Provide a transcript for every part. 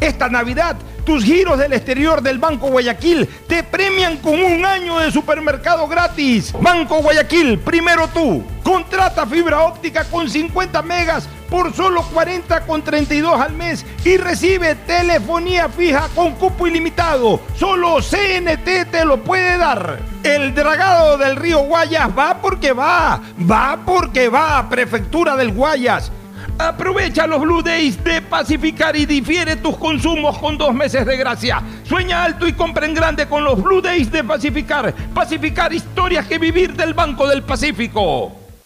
Esta Navidad, tus giros del exterior del Banco Guayaquil te premian con un año de supermercado gratis. Banco Guayaquil, primero tú. Contrata fibra óptica con 50 megas por solo 40 con 32 al mes y recibe telefonía fija con cupo ilimitado. Solo CNT te lo puede dar. El dragado del río Guayas va porque va. Va porque va. Prefectura del Guayas. Aprovecha los Blue Days de Pacificar y difiere tus consumos con dos meses de gracia. Sueña alto y compra en grande con los Blue Days de Pacificar. Pacificar historias que vivir del Banco del Pacífico.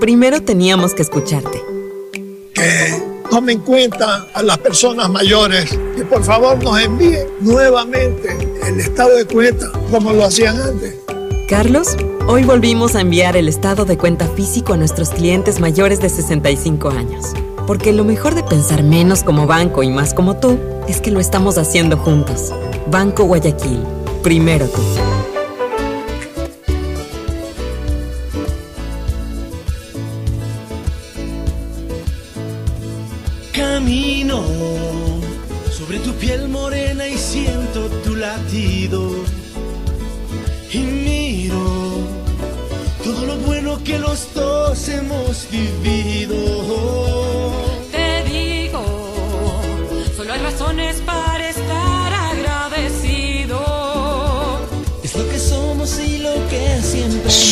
primero teníamos que escucharte. Que tome en cuenta a las personas mayores y por favor nos envíen nuevamente el estado de cuenta como lo hacían antes. Carlos, hoy volvimos a enviar el estado de cuenta físico a nuestros clientes mayores de 65 años. Porque lo mejor de pensar menos como banco y más como tú es que lo estamos haciendo juntos. Banco Guayaquil. Primero tú.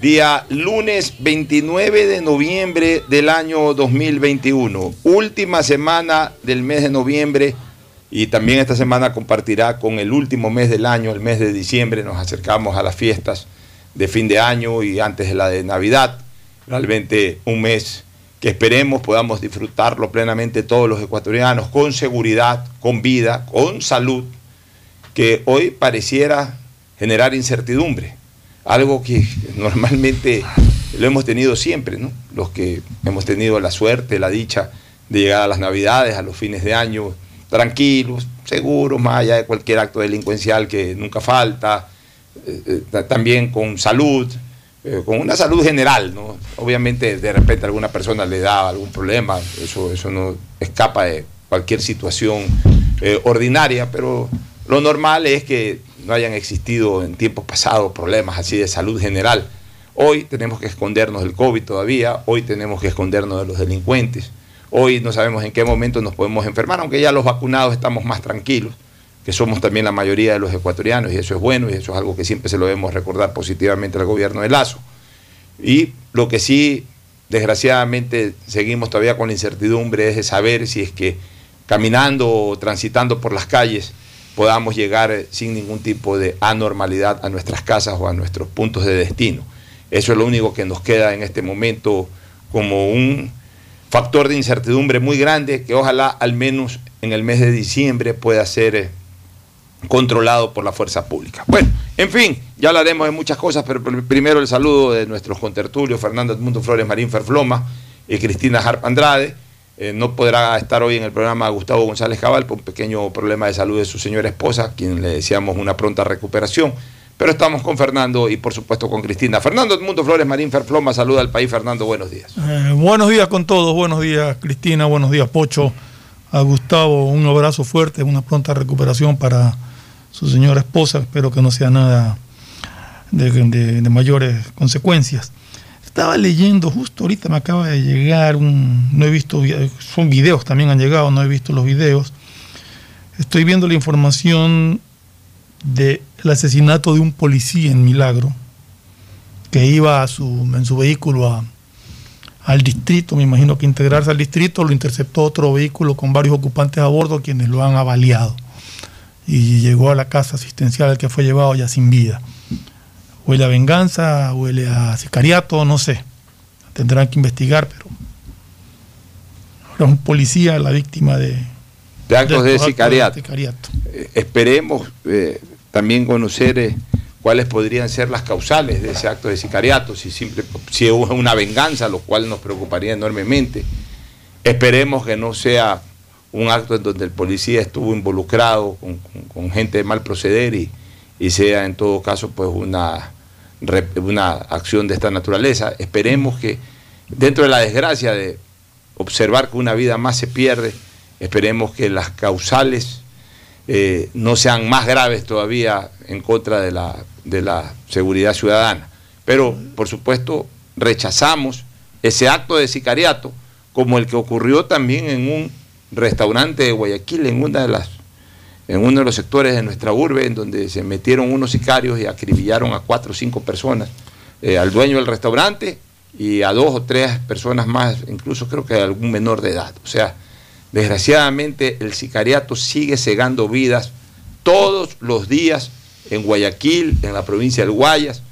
día lunes 29 de noviembre del año 2021. Última semana del mes de noviembre y también esta semana compartirá con el último mes del año, el mes de diciembre. Nos acercamos a las fiestas de fin de año y antes de la de Navidad. Realmente un mes que esperemos podamos disfrutarlo plenamente todos los ecuatorianos, con seguridad, con vida, con salud, que hoy pareciera generar incertidumbre algo que normalmente lo hemos tenido siempre, ¿no? Los que hemos tenido la suerte, la dicha de llegar a las Navidades, a los fines de año, tranquilos, seguros, más allá de cualquier acto delincuencial que nunca falta, eh, eh, también con salud, eh, con una salud general, ¿no? Obviamente de repente alguna persona le da algún problema, eso, eso no escapa de cualquier situación ordinaria, pero lo normal es que no hayan existido en tiempos pasados problemas así de salud general. Hoy tenemos que escondernos del COVID todavía, hoy tenemos que escondernos de los delincuentes, hoy no sabemos en qué momento nos podemos enfermar, aunque ya los vacunados estamos más tranquilos, que somos también la mayoría de los ecuatorianos, y eso es bueno, y eso es algo que siempre se lo debemos recordar positivamente al gobierno de Lazo. Y lo que sí, desgraciadamente, seguimos todavía con la incertidumbre es de saber si es que caminando o transitando por las calles podamos llegar sin ningún tipo de anormalidad a nuestras casas o a nuestros puntos de destino. Eso es lo único que nos queda en este momento como un factor de incertidumbre muy grande que ojalá al menos en el mes de diciembre pueda ser eh, controlado por la fuerza pública. Bueno, en fin, ya hablaremos de muchas cosas, pero primero el saludo de nuestros contertulios, Fernando Edmundo Flores Marín Ferfloma y Cristina Harp Andrade. Eh, no podrá estar hoy en el programa Gustavo González Cabal por un pequeño problema de salud de su señora esposa, quien le deseamos una pronta recuperación. Pero estamos con Fernando y por supuesto con Cristina. Fernando Edmundo Flores Marín Ferfloma, saluda al país. Fernando, buenos días. Eh, buenos días con todos, buenos días Cristina, buenos días Pocho. A Gustavo un abrazo fuerte, una pronta recuperación para su señora esposa. Espero que no sea nada de, de mayores consecuencias. Estaba leyendo, justo ahorita me acaba de llegar un, no he visto, son videos también han llegado, no he visto los videos. Estoy viendo la información del asesinato de un policía en Milagro, que iba a su, en su vehículo a, al distrito, me imagino que integrarse al distrito, lo interceptó otro vehículo con varios ocupantes a bordo quienes lo han avaliado. Y llegó a la casa asistencial al que fue llevado ya sin vida. Huele a venganza, huele a sicariato, no sé. Tendrán que investigar, pero ahora un policía la víctima de, de actos de, sicariato. Eh, esperemos eh, también conocer eh, cuáles podrían ser las causales de ese acto de sicariato, si, simple, si es una venganza, lo cual nos preocuparía enormemente. Esperemos que no sea un acto en donde el policía estuvo involucrado con, gente de mal proceder y, y sea en todo caso pues una una acción de esta naturaleza. Esperemos que dentro de la desgracia de observar que una vida más se pierde, esperemos que las causales eh, no sean más graves todavía en contra de la, de la seguridad ciudadana. Pero, por supuesto, rechazamos ese acto de sicariato, como el que ocurrió también en un restaurante de Guayaquil, en una de las en uno de los sectores de nuestra urbe, en donde se metieron unos sicarios y acribillaron a cuatro o cinco personas, eh, al dueño del restaurante y a dos o tres personas más, incluso creo que algún menor de edad. O sea, desgraciadamente el sicariato sigue cegando vidas todos los días en Guayaquil, en la provincia del Guayas,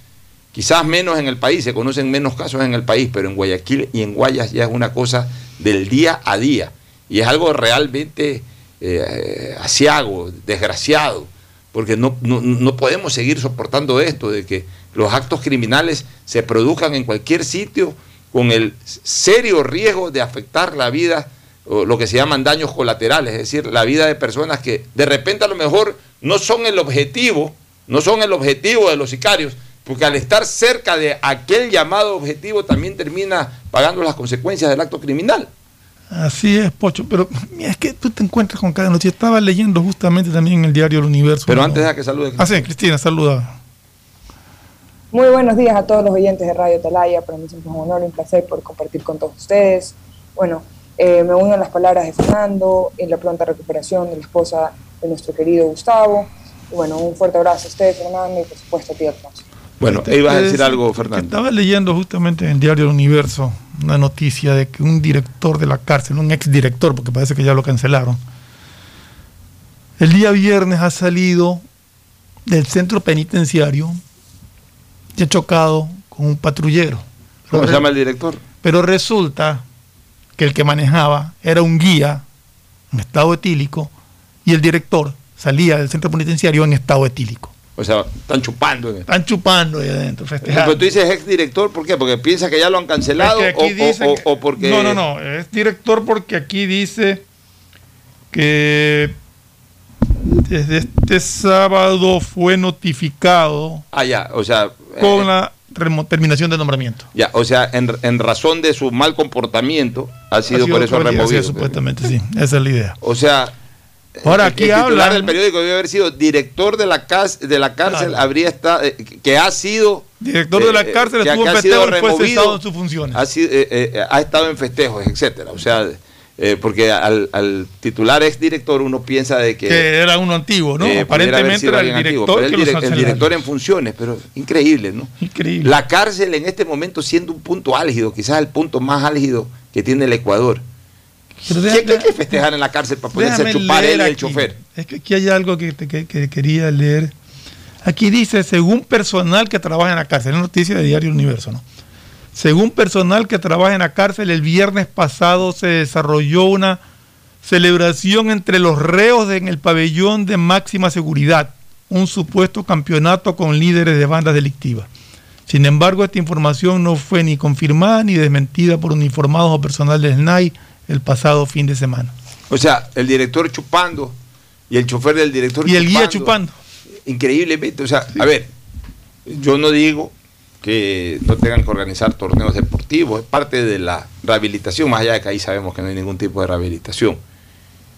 quizás menos en el país, se conocen menos casos en el país, pero en Guayaquil y en Guayas ya es una cosa del día a día y es algo realmente eh, asiago, desgraciado, porque no, no, podemos seguir soportando esto de que los actos criminales se produzcan en cualquier sitio con el serio riesgo de afectar la vida, o lo que se llaman daños colaterales, es decir, la vida de personas que de repente a lo mejor no son el objetivo, no son el objetivo de los sicarios, porque al estar cerca de aquel llamado objetivo también termina pagando las consecuencias del acto criminal. Así es, Pocho, pero es que tú te encuentras con cada noche. Estaba leyendo justamente también en el diario El Universo. Pero antes de que salude. Ah, sí, Cristina, saluda. Muy buenos días a todos los oyentes de Radio Talaya. Para mí siempre es un honor y un placer por compartir con todos ustedes. Bueno, eh, me uno a las palabras de Fernando en la pronta recuperación de la esposa de nuestro querido Gustavo. Y bueno, un fuerte abrazo a ustedes, Fernando, y por supuesto a ti, Alfonso. Bueno, ibas a decir algo, Fernando. Estaba leyendo justamente en el diario El Universo una noticia de que un director de la cárcel, un exdirector, porque parece que ya lo cancelaron, el día viernes ha salido del centro penitenciario y ha chocado con un patrullero. ¿Cómo se llama el director? Pero resulta que el que manejaba era un guía en estado etílico y el director salía del centro penitenciario en estado etílico. O sea, están chupando. Están chupando ahí adentro, festejando. Pero tú dices ex director, ¿por qué? ¿Porque piensa que ya lo han cancelado o, porque.? No, no, no. Es director porque aquí dice que desde este sábado fue notificado. Ah, ya, o sea. Con eh, la terminación de nombramiento. Ya, o sea, en, razón de su mal comportamiento, ha sido, por eso removido. supuestamente, sí. Esa es la idea. O sea, Ahora aquí el titular del periódico debe haber sido director de la, de la cárcel, habría estado, eh, que ha sido Director de la eh, cárcel que- estuvo que en ha sido festejo y fue removido, en sus funciones. Ha, sido- eh, ha estado en festejos, etcétera. O sea, eh, porque al, al titular exdirector uno piensa de que. que era uno antiguo, ¿no? eh, Aparentemente era el antiguo, director pero el, el director en funciones, pero increíble, ¿no? Increíble. La cárcel en este momento siendo un punto álgido, quizás el punto más álgido que tiene el Ecuador. Pero ¿Qué, deja- qué hay que festejar en la cárcel para Déjame chupar él y el chofer? Es que aquí hay algo que, que- que quería leer. Aquí dice, según personal que trabaja en la cárcel, es noticia de Diario Universo, ¿no? Según personal que trabaja en la cárcel, el viernes pasado se desarrolló una celebración entre los reos en el pabellón de máxima seguridad, un supuesto campeonato con líderes de bandas delictivas. Sin embargo, esta información no fue ni confirmada ni desmentida por uniformados o personal del SNAI el pasado fin de semana. O sea, el director chupando y el chofer del director Y el guía chupando. Increíblemente, o sea, a ver, yo no digo que no tengan que organizar torneos deportivos, es parte de la rehabilitación, más allá de que ahí sabemos que no hay ningún tipo de rehabilitación.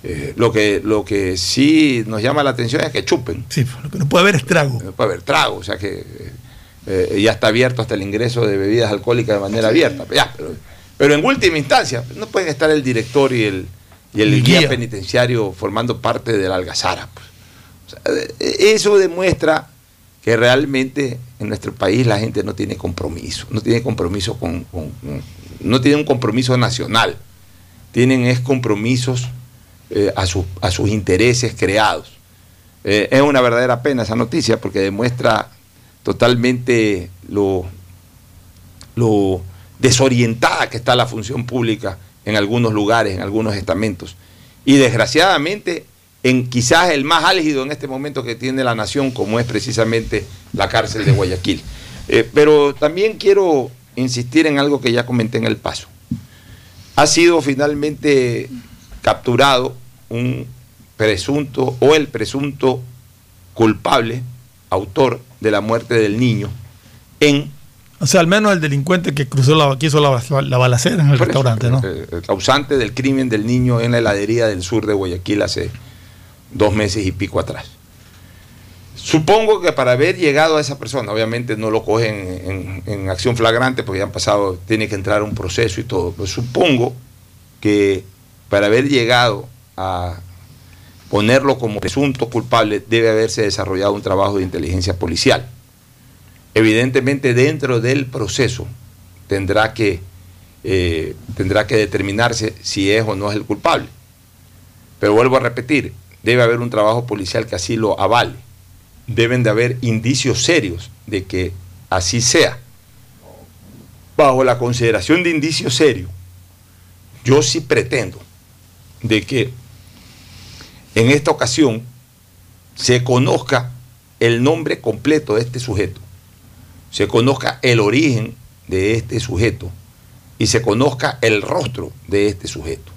Eh, lo, que, lo que sí nos llama la atención es que chupen. Sí, lo que no puede haber es trago. No puede haber trago, o sea que eh, ya está abierto hasta el ingreso de bebidas alcohólicas de manera abierta. Ya, pero, pero en última instancia, no pueden estar el director y el, y el guía. guía. penitenciario formando parte de la algazara. pues. O sea, eh, eso demuestra que realmente en nuestro país la gente no tiene compromiso, no tiene compromiso con, con- con- no tiene un compromiso nacional, tienen es compromisos eh, a, sus- a sus intereses creados. Eh, es una verdadera pena esa noticia porque demuestra totalmente lo, lo desorientada que está la función pública en algunos lugares, en algunos estamentos. Y desgraciadamente, en quizás el más álgido en este momento que tiene la nación, como es precisamente la cárcel de Guayaquil. Eh, pero también quiero insistir en algo que ya comenté en el paso. Ha sido finalmente capturado un presunto o el presunto culpable, autor de la muerte del niño, en O sea, al menos el delincuente que cruzó la, que hizo la, la- la balacera en el Por eso, restaurante, ¿no? eh, El causante del crimen del niño en la heladería del sur de Guayaquil hace dos meses y pico atrás. Supongo que para haber llegado a esa persona, obviamente no lo cogen en, en acción flagrante porque ya han pasado, tiene que entrar un proceso y todo, pero supongo que para haber llegado a ponerlo como presunto culpable debe haberse desarrollado un trabajo de inteligencia policial. Evidentemente dentro del proceso tendrá que, eh, tendrá que determinarse si es o no es el culpable. Pero vuelvo a repetir, debe haber un trabajo policial que así lo avale. Deben de haber indicios serios de que así sea. Bajo la consideración de indicios serios, yo sí pretendo de que en esta ocasión se conozca el nombre completo de este sujeto, se conozca el origen de este sujeto y se conozca el rostro de este sujeto.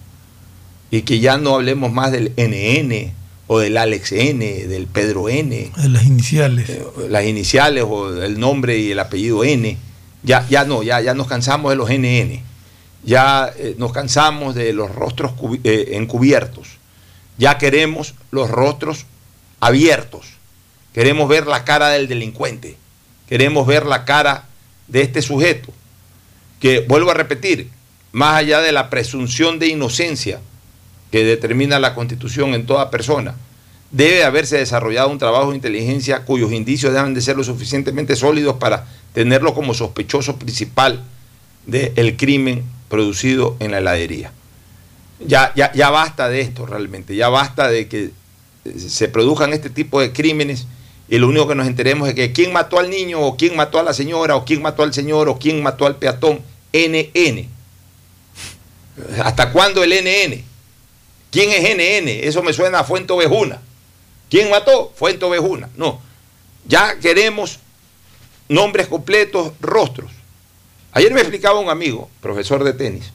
Y que ya no hablemos más del NN o del Alex N, del Pedro N, De las iniciales. las iniciales o el nombre y el apellido N. Ya, ya no, ya, ya nos cansamos de los NN. Ya eh, nos cansamos de los rostros eh, encubiertos. Ya queremos los rostros abiertos. Queremos ver la cara del delincuente. Queremos ver la cara de este sujeto. Que, vuelvo a repetir, más allá de la presunción de inocencia que determina la Constitución en toda persona, debe haberse desarrollado un trabajo de inteligencia cuyos indicios deben de ser lo suficientemente sólidos para tenerlo como sospechoso principal del crimen producido en la heladería. Ya, ya, ya basta de esto realmente, ya basta de que se produzcan este tipo de crímenes y lo único que nos enteremos es que quién mató al niño o quién mató a la señora o quién mató al señor o quién mató al peatón, NN. ¿Hasta cuándo el NN? ¿Quién es NN? Eso me suena a Fuente Ovejuna. ¿Quién mató? Fuente Ovejuna. No. Ya queremos nombres completos, rostros. Ayer me explicaba un amigo, profesor de tenis.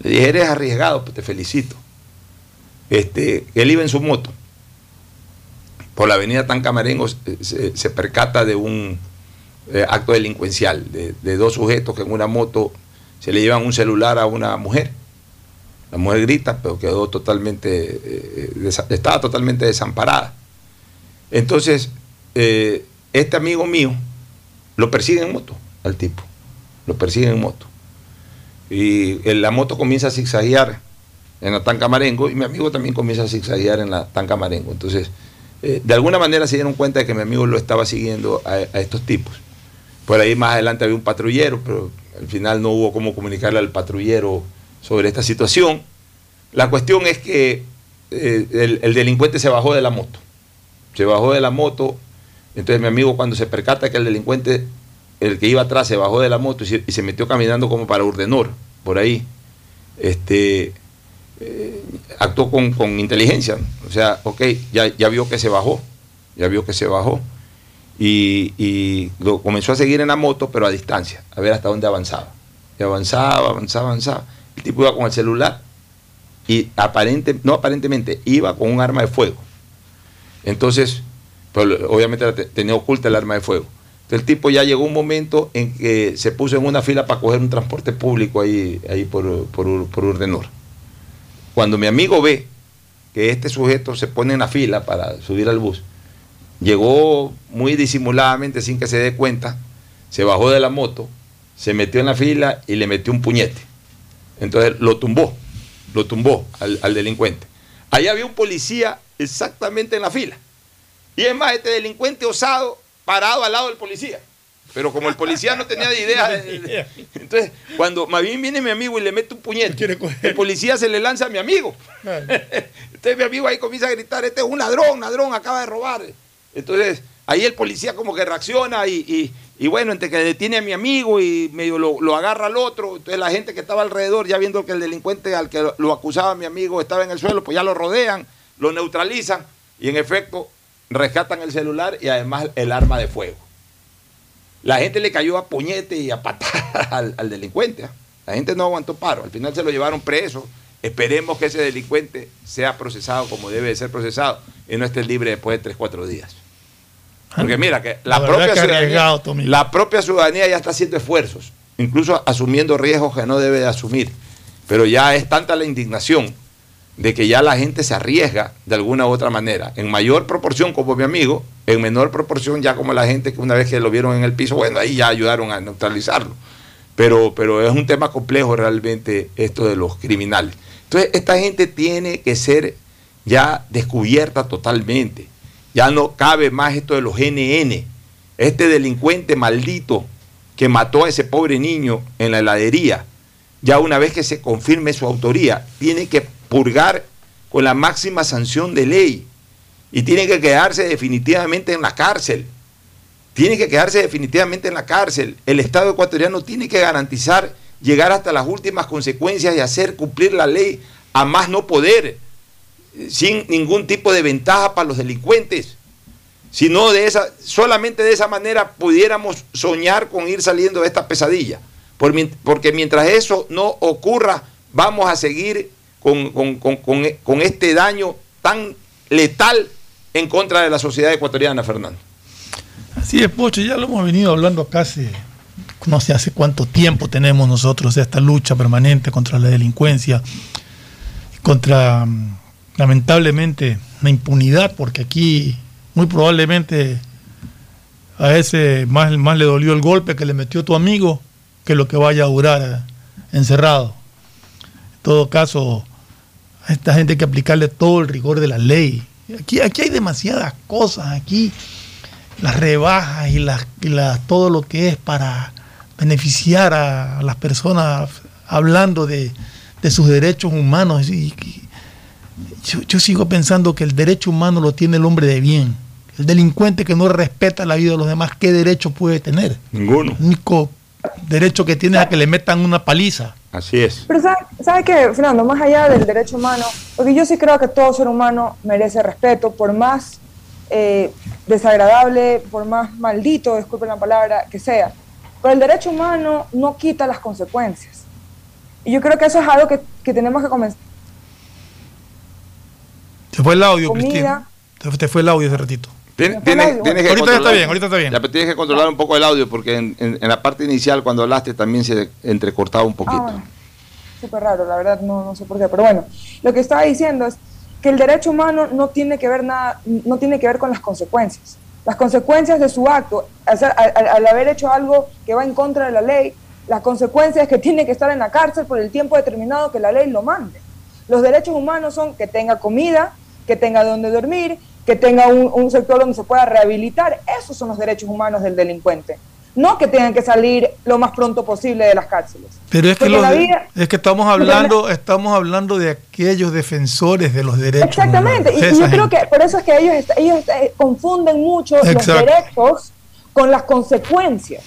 Le dije, eres arriesgado, pues te felicito. Este, él iba en su moto. Por la avenida Tancamarengo se, se- se percata de un eh, acto delincuencial, de, dos sujetos que en una moto se le llevan un celular a una mujer. La mujer grita, pero quedó totalmente, eh, estaba totalmente desamparada. Entonces, eh, este amigo mío lo persiguen en moto al tipo. Lo persiguen en moto. Y la moto comienza a zigzaguear en la Tanca Marengo y mi amigo también comienza a zigzaguear en la Tanca Marengo. Entonces, eh, de alguna manera se dieron cuenta de que mi amigo lo estaba siguiendo a, estos tipos. Por ahí más adelante había un patrullero, pero al final no hubo cómo comunicarle al patrullero sobre esta situación. La cuestión es que eh, el, el delincuente se bajó de la moto. Se bajó de la moto. Entonces mi amigo cuando se percata que el delincuente, el que iba atrás, se bajó de la moto y se, y se metió caminando como para Urdenor, por ahí, este, eh, actuó con, inteligencia. O sea, ok, ya, vio que se bajó, ya vio que se bajó. Y, lo comenzó a seguir en la moto, pero a distancia, a ver hasta dónde avanzaba. Y avanzaba, avanzaba, avanzaba. El tipo iba con el celular y aparente, no aparentemente, iba con un arma de fuego. Entonces, pero obviamente tenía oculta el arma de fuego. Entonces el tipo ya llegó un momento en que se puso en una fila para coger un transporte público ahí, por, por, por Urdenor. Cuando mi amigo ve que este sujeto se pone en la fila para subir al bus, llegó muy disimuladamente sin que se dé cuenta, se bajó de la moto, se metió en la fila y le metió un puñete. Entonces lo tumbó, lo tumbó al, delincuente. Ahí había un policía exactamente en la fila. Y es más, este delincuente osado parado al lado del policía. Pero como el policía no tenía ni idea, de- de- entonces cuando más bien viene mi amigo y le mete un puñete, el policía se le lanza a mi amigo. Entonces mi amigo ahí comienza a gritar, este es un ladrón, ladrón, acaba de robar. Entonces ahí el policía como que reacciona y, y- y bueno, entre que detiene a mi amigo y medio lo, lo agarra al otro, entonces la gente que estaba alrededor, ya viendo que el delincuente al que lo acusaba mi amigo estaba en el suelo, pues ya lo rodean, lo neutralizan y en efecto rescatan el celular y además el arma de fuego. La gente le cayó a puñete y a patadas al, al delincuente. ¿ah? La gente no aguantó paro. Al final se lo llevaron preso. Esperemos que ese delincuente sea procesado como debe de ser procesado y no esté libre después de 3, 4 días. Porque mira, que la, propia ciudadanía, la propia ciudadanía ya está haciendo esfuerzos, incluso asumiendo riesgos que no debe de asumir. Pero ya es tanta la indignación de que ya la gente se arriesga de alguna u otra manera, en mayor proporción como mi amigo, en menor proporción ya como la gente que una vez que lo vieron en el piso, bueno, ahí ya ayudaron a neutralizarlo. Pero, pero es un tema complejo realmente esto de los criminales. Entonces, esta gente tiene que ser ya descubierta totalmente. Ya no cabe más esto de los NN. Este delincuente maldito que mató a ese pobre niño en la heladería, ya una vez que se confirme su autoría, tiene que purgar con la máxima sanción de ley y tiene que quedarse definitivamente en la cárcel. Tiene que quedarse definitivamente en la cárcel. El Estado ecuatoriano tiene que garantizar llegar hasta las últimas consecuencias y hacer cumplir la ley a más no poder, sin ningún tipo de ventaja para los delincuentes. Sino de esa, solamente de esa manera pudiéramos soñar con ir saliendo de esta pesadilla. Porque mientras eso no ocurra, vamos a seguir con, con- con- con- este daño tan letal en contra de la sociedad ecuatoriana, Fernando. Así es, Pocho, ya lo hemos venido hablando hace, no sé hace cuánto tiempo tenemos nosotros esta lucha permanente contra la delincuencia, contra, mm, lamentablemente, la impunidad, porque aquí muy probablemente a ese más, más le dolió el golpe que le metió tu amigo que lo que vaya a durar encerrado. En todo caso, a esta gente hay que aplicarle todo el rigor de la ley. Aquí, aquí hay demasiadas cosas, aquí las rebajas y, las, y las- todo lo que es para beneficiar a, las personas hablando de, de sus derechos humanos. Y, y yo, yo sigo pensando que el derecho humano lo tiene el hombre de bien. El delincuente que no respeta la vida de los demás, ¿qué derecho puede tener? Ninguno. El único derecho que tiene es a que le metan una paliza. Así es. Pero ¿sabes sabe qué, Fernando? Más allá del derecho humano, porque yo sí creo que todo ser humano merece respeto, por más eh, desagradable, por más maldito, disculpen la palabra, que sea. Pero el derecho humano no quita las consecuencias. Y yo creo que eso es algo que, que tenemos que comenzar. Se fue el audio. Cristina. Te fue el audio hace ratito. Tien- Tienes, tienes que Ahorita está controlar- bien, ahorita está bien. Ya, tienes que controlar un poco el audio porque en, en- en la parte inicial cuando hablaste también se entrecortaba un Ah, poquito. bueno, súper raro, la verdad, no, no sé por qué. Pero bueno, lo que estaba diciendo es que el derecho humano no tiene que ver nada, no tiene que ver con las consecuencias. Las consecuencias de su acto, al, al- al haber hecho algo que va en contra de la ley, las consecuencias es que tiene que estar en la cárcel por el tiempo determinado que la ley lo mande. Los derechos humanos son que tenga comida, que tenga donde dormir, que tenga un, un sector donde se pueda rehabilitar. Esos son los derechos humanos del delincuente. No que tengan que salir lo más pronto posible de las cárceles. Pero es que, los vida- es que estamos hablando, estamos hablando de aquellos defensores de los derechos. Exactamente, y, humanos. y yo Esa creo que por eso es que ellos, ellos eh, confunden mucho los derechos con las consecuencias.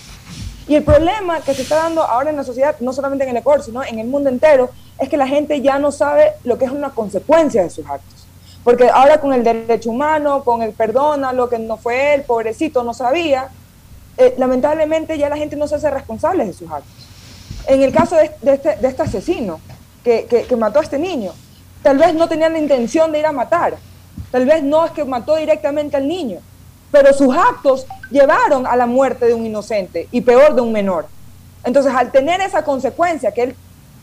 Y el problema que se está dando ahora en la sociedad, no solamente en el Ecuador, sino en el mundo entero, es que la gente ya no sabe lo que es una consecuencia de sus actos. Porque ahora con el derecho humano, con el perdona, lo que no fue él, pobrecito, no sabía, eh, lamentablemente ya la gente no se hace responsable de sus actos. En el caso de, este, este asesino que- que mató a este niño, tal vez no tenía la intención de ir a matar, tal vez no es que mató directamente al niño, pero sus actos llevaron a la muerte de un inocente y peor de un menor. Entonces, al tener esa consecuencia que él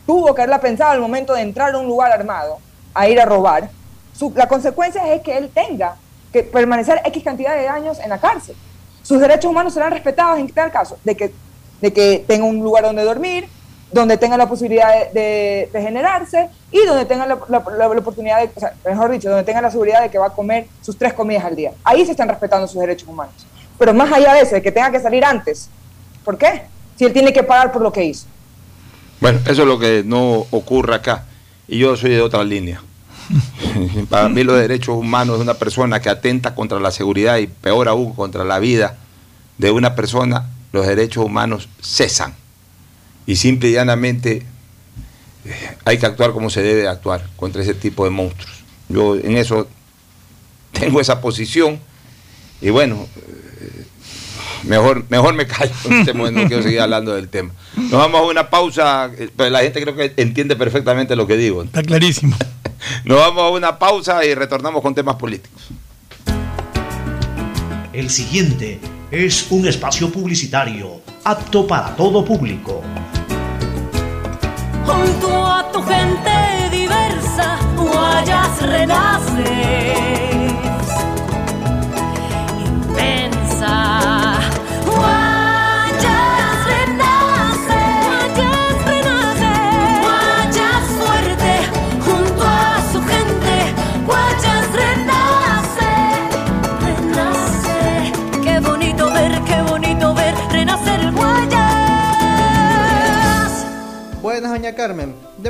tuvo que haberla pensado al momento de entrar a un lugar armado, a ir a robar, su- la consecuencia es que él tenga que permanecer X cantidad de años en la cárcel. Sus derechos humanos serán respetados en tal caso, de que, de que tenga un lugar donde dormir, donde tenga la posibilidad de, de regenerarse y donde tenga la oportunidad de, o sea, mejor dicho, donde tenga la seguridad de que va a comer sus tres comidas al día. Ahí se están respetando sus derechos humanos. Pero más allá de eso, de que tenga que salir antes, ¿por qué? Si él tiene que pagar por lo que hizo. Bueno, eso es lo que no ocurre acá. Y yo soy de otra línea. Para mí los derechos humanos de una persona que atenta contra la seguridad y peor aún contra la vida de una persona, los derechos humanos cesan. Y simple y llanamente eh, hay que actuar como se debe actuar contra ese tipo de monstruos. Yo en eso tengo esa posición y bueno, eh, mejor, mejor me callo en este momento, no quiero seguir hablando del tema. Nos vamos a una pausa, eh, pero la gente creo que entiende perfectamente lo que digo. Está clarísimo. Nos vamos a una pausa y retornamos con temas políticos. El siguiente es un espacio publicitario apto para todo público. Junto a tu gente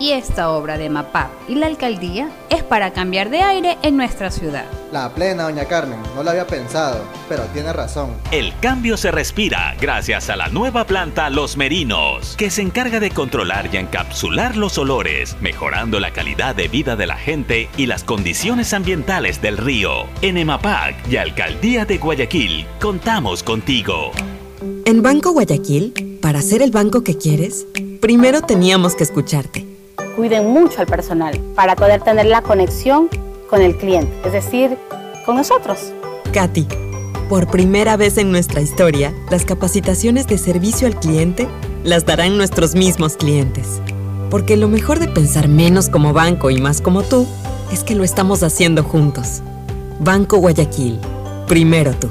Y esta obra de MAPAP y la alcaldía es para cambiar de aire en nuestra ciudad. La plena, doña Carmen. No lo había pensado, pero tiene razón. El cambio se respira gracias a la nueva planta Los Merinos, que se encarga de controlar y encapsular los olores, mejorando la calidad de vida de la gente y las condiciones ambientales del río. En EMAPAC y Alcaldía de Guayaquil, contamos contigo. En Banco Guayaquil, para ser el banco que quieres, primero teníamos que escucharte. Cuiden mucho al personal para poder tener la conexión con el cliente, es decir, con nosotros. Katy, por primera vez en nuestra historia, las capacitaciones de servicio al cliente las darán nuestros mismos clientes. Porque lo mejor de pensar menos como banco y más como tú es que lo estamos haciendo juntos. Banco Guayaquil, primero tú.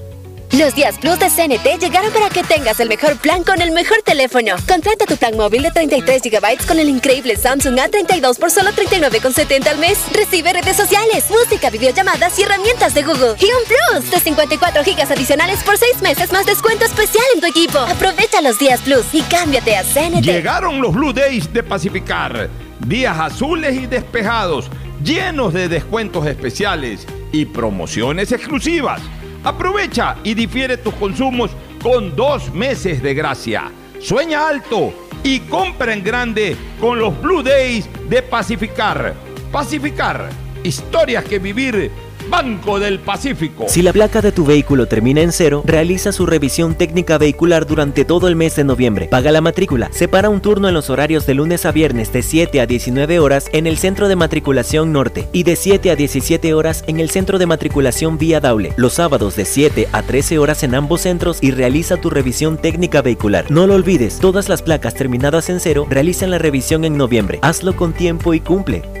Los días Plus de CNT llegaron para que tengas el mejor plan con el mejor teléfono. Contrata tu plan móvil de 33 GB con el increíble Samsung A32 por solo 39,70 al mes. Recibe redes sociales, música, videollamadas y herramientas de Google. Y un Plus de 54 GB adicionales por 6 meses más descuento especial en tu equipo. Aprovecha los días Plus y cámbiate a CNT. Llegaron los Blue Days de Pacificar. Días azules y despejados, llenos de descuentos especiales y promociones exclusivas. Aprovecha y difiere tus consumos con dos meses de gracia. Sueña alto y compra en grande con los Blue Days de Pacificar. Pacificar, historias que vivir. Banco del Pacífico. Si la placa de tu vehículo termina en cero, realiza su revisión técnica vehicular durante todo el mes de noviembre. Paga la matrícula. Separa un turno en los horarios de lunes a viernes de 7 a 19 horas en el Centro de Matriculación Norte y de 7 a 17 horas en el Centro de Matriculación Vía Daule. Los sábados de 7 a 13 horas en ambos centros y realiza tu revisión técnica vehicular. No lo olvides, todas las placas terminadas en cero realizan la revisión en noviembre. Hazlo con tiempo y cumple.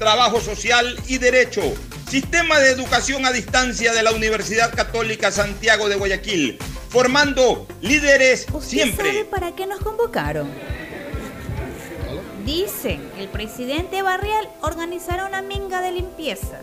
trabajo social y derecho. Sistema de educación a distancia de la Universidad Católica Santiago de Guayaquil, formando líderes siempre. ¿Sabe para qué nos convocaron? Dicen que el presidente Barrial organizará una minga de limpieza.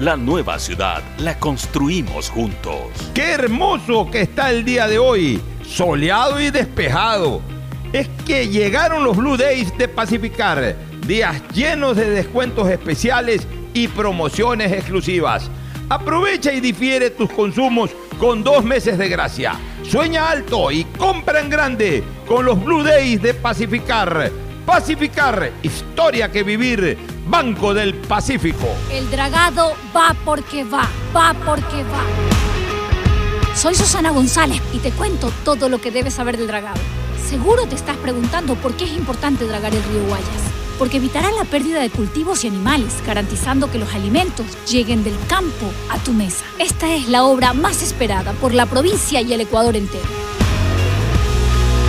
La nueva ciudad la construimos juntos. ¡Qué hermoso que está el día de hoy! Soleado y despejado. Es que llegaron los Blue Days de Pacificar. Días llenos de descuentos especiales y promociones exclusivas. Aprovecha y difiere tus consumos con dos meses de gracia. Sueña alto y compra en grande con los Blue Days de Pacificar. Pacificar, historia que vivir. Banco del Pacífico. El dragado va porque va, va porque va. Soy Susana González y te cuento todo lo que debes saber del dragado. Seguro te estás preguntando por qué es importante dragar el río Guayas. Porque evitará la pérdida de cultivos y animales, garantizando que los alimentos lleguen del campo a tu mesa. Esta es la obra más esperada por la provincia y el Ecuador entero.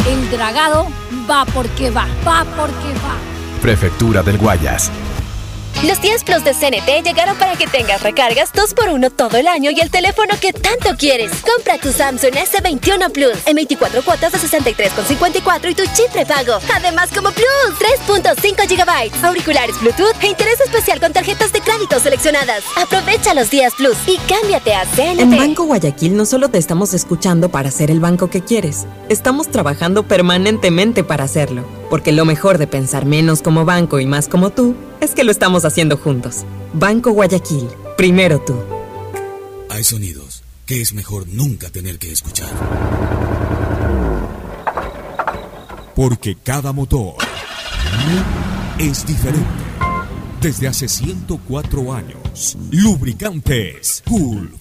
El dragado va porque va, va porque va. Prefectura del Guayas. Los 10 Plus de CNT llegaron para que tengas recargas 2x1 todo el año y el teléfono que tanto quieres. Compra tu Samsung S21 Plus en 24 cuotas de 63,54 y tu chip prepago. Además, como Plus, 3.5 GB, auriculares Bluetooth e interés especial con tarjetas de crédito seleccionadas. Aprovecha los días Plus y cámbiate a CNT. En Banco Guayaquil no solo te estamos escuchando para ser el banco que quieres, estamos trabajando permanentemente para hacerlo. Porque lo mejor de pensar menos como banco y más como tú es que lo estamos haciendo juntos. Banco Guayaquil, primero tú. Hay sonidos que es mejor nunca tener que escuchar. Porque cada motor es diferente. Desde hace 104 años, Lubricantes Cool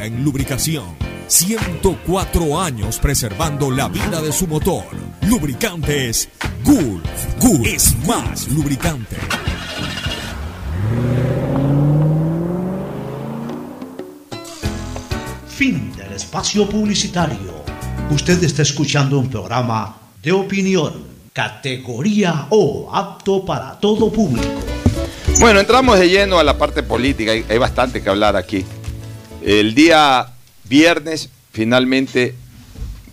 en lubricación. 104 años preservando la vida de su motor. Lubricantes Gulf. Gulf es más lubricante. Fin del espacio publicitario. Usted está escuchando un programa de opinión, categoría O, apto para todo público. Bueno, entramos de lleno a la parte política, hay, hay bastante que hablar aquí. El día viernes finalmente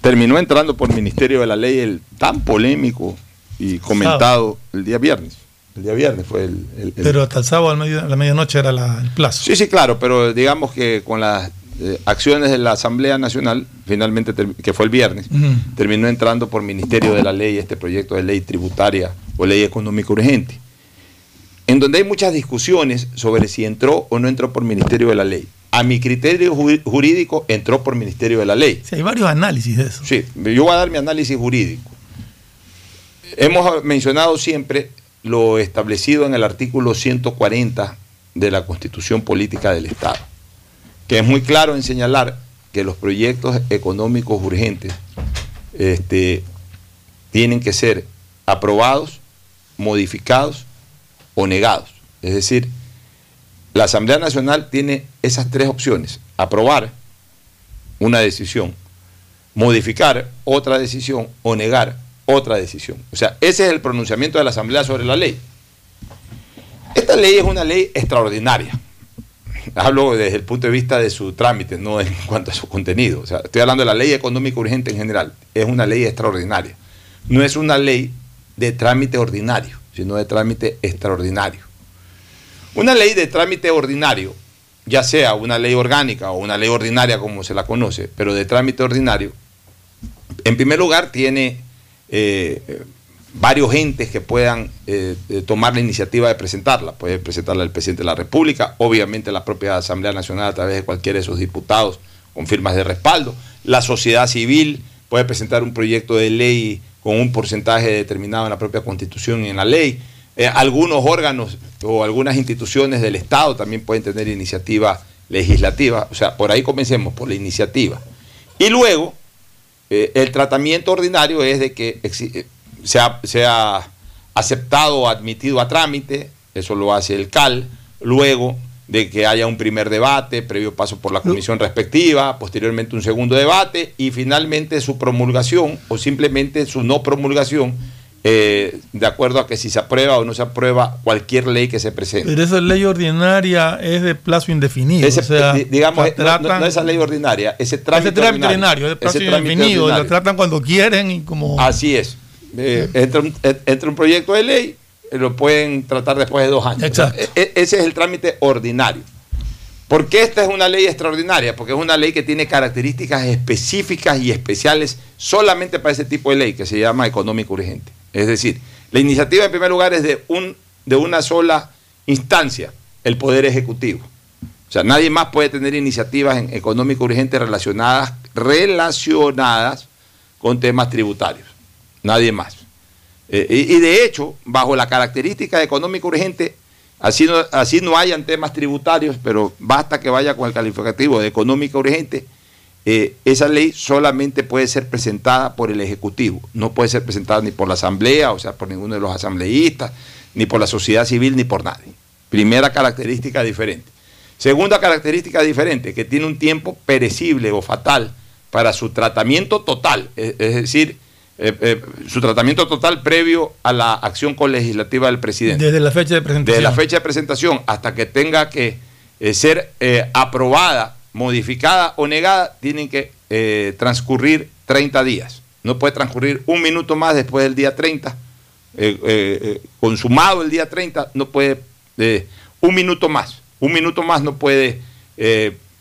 terminó entrando por Ministerio de la Ley el tan polémico y comentado el día viernes. El día viernes fue el... el- el- Pero hasta el sábado a la medianoche era la- el plazo. Sí, sí, claro, pero digamos que con las eh, acciones de la Asamblea Nacional, finalmente, que fue el viernes, terminó entrando por Ministerio de la Ley este proyecto de ley tributaria o ley económica urgente. en donde hay muchas discusiones sobre si entró o no entró por Ministerio de la Ley. A mi criterio ju- jurídico entró por Ministerio de la Ley. Sí, hay varios análisis de eso. Sí, yo voy a dar mi análisis jurídico. Hemos mencionado siempre lo establecido en el artículo 140 de la Constitución Política del Estado, que es muy claro en señalar que los proyectos económicos urgentes este, tienen que ser aprobados, modificados o negados. Es decir, la Asamblea Nacional tiene esas tres opciones, aprobar una decisión, modificar otra decisión o negar otra decisión. O sea, ese es el pronunciamiento de la Asamblea sobre la ley. Esta ley es una ley extraordinaria. Hablo desde el punto de vista de su trámite, no en cuanto a su contenido. O sea, estoy hablando de la ley económica urgente en general. Es una ley extraordinaria. No es una ley de trámite ordinario, sino de trámite extraordinario. Una ley de trámite ordinario, ya sea una ley orgánica o una ley ordinaria como se la conoce, pero de trámite ordinario, en primer lugar tiene eh, varios entes que puedan eh, eh, tomar la iniciativa de presentarla. Puede presentarla el presidente de la República, obviamente la propia Asamblea Nacional a través de cualquiera de sus diputados con firmas de respaldo. La sociedad civil puede presentar un proyecto de ley con un porcentaje determinado en la propia Constitución y en la ley. Eh, algunos órganos o algunas instituciones del Estado también pueden tener iniciativa legislativa. O sea, por ahí comencemos, por la iniciativa. Y luego, eh, el tratamiento ordinario es de que eh, sea, sea aceptado o admitido a trámite, eso lo hace el CAL, luego de que haya un primer debate, previo paso por la comisión respectiva, posteriormente un segundo debate y finalmente su promulgación o simplemente su no promulgación, eh, de acuerdo a que si se aprueba o no se aprueba cualquier ley que se presente. Pero esa ley ordinaria es de plazo indefinido. Ese, o sea, di- digamos, la no- no, tratan- no esa ley ordinaria, ese trámite, ese trámite ordinario, es de plazo ese trámite indefinido. La ordinario. tratan cuando quieren y como. Así es. Eh, entra, un, eh, entra un proyecto de ley, eh, lo pueden tratar después de dos años. Exacto. O sea, e- e- ese es el trámite ordinario. ¿Por qué esta es una ley extraordinaria? Porque es una ley que tiene características específicas y especiales solamente para ese tipo de ley que se llama económico urgente. Es decir, la iniciativa en primer lugar es de, un, de una sola instancia, el Poder Ejecutivo. O sea, nadie más puede tener iniciativas en económico urgente relacionadas, relacionadas con temas tributarios. Nadie más. Eh, y, de hecho, bajo la característica de económico urgente, así no, así no hayan temas tributarios, pero basta que vaya con el calificativo de económica urgente, eh, esa ley solamente puede ser presentada por el Ejecutivo, no puede ser presentada ni por la Asamblea, o sea, por ninguno de los asambleístas, ni por la sociedad civil, ni por nadie. Primera característica diferente. Segunda característica diferente, que tiene un tiempo perecible o fatal para su tratamiento total, es, es decir, eh, eh, su tratamiento total previo a la acción colegislativa del presidente. Desde la fecha de presentación. Desde la fecha de presentación hasta que tenga que ser aprobada, modificada o negada, tienen que eh, transcurrir 30 días. No puede transcurrir un minuto más después del día 30. Eh, eh, consumado el día 30, no puede un minuto más. Un minuto más no puede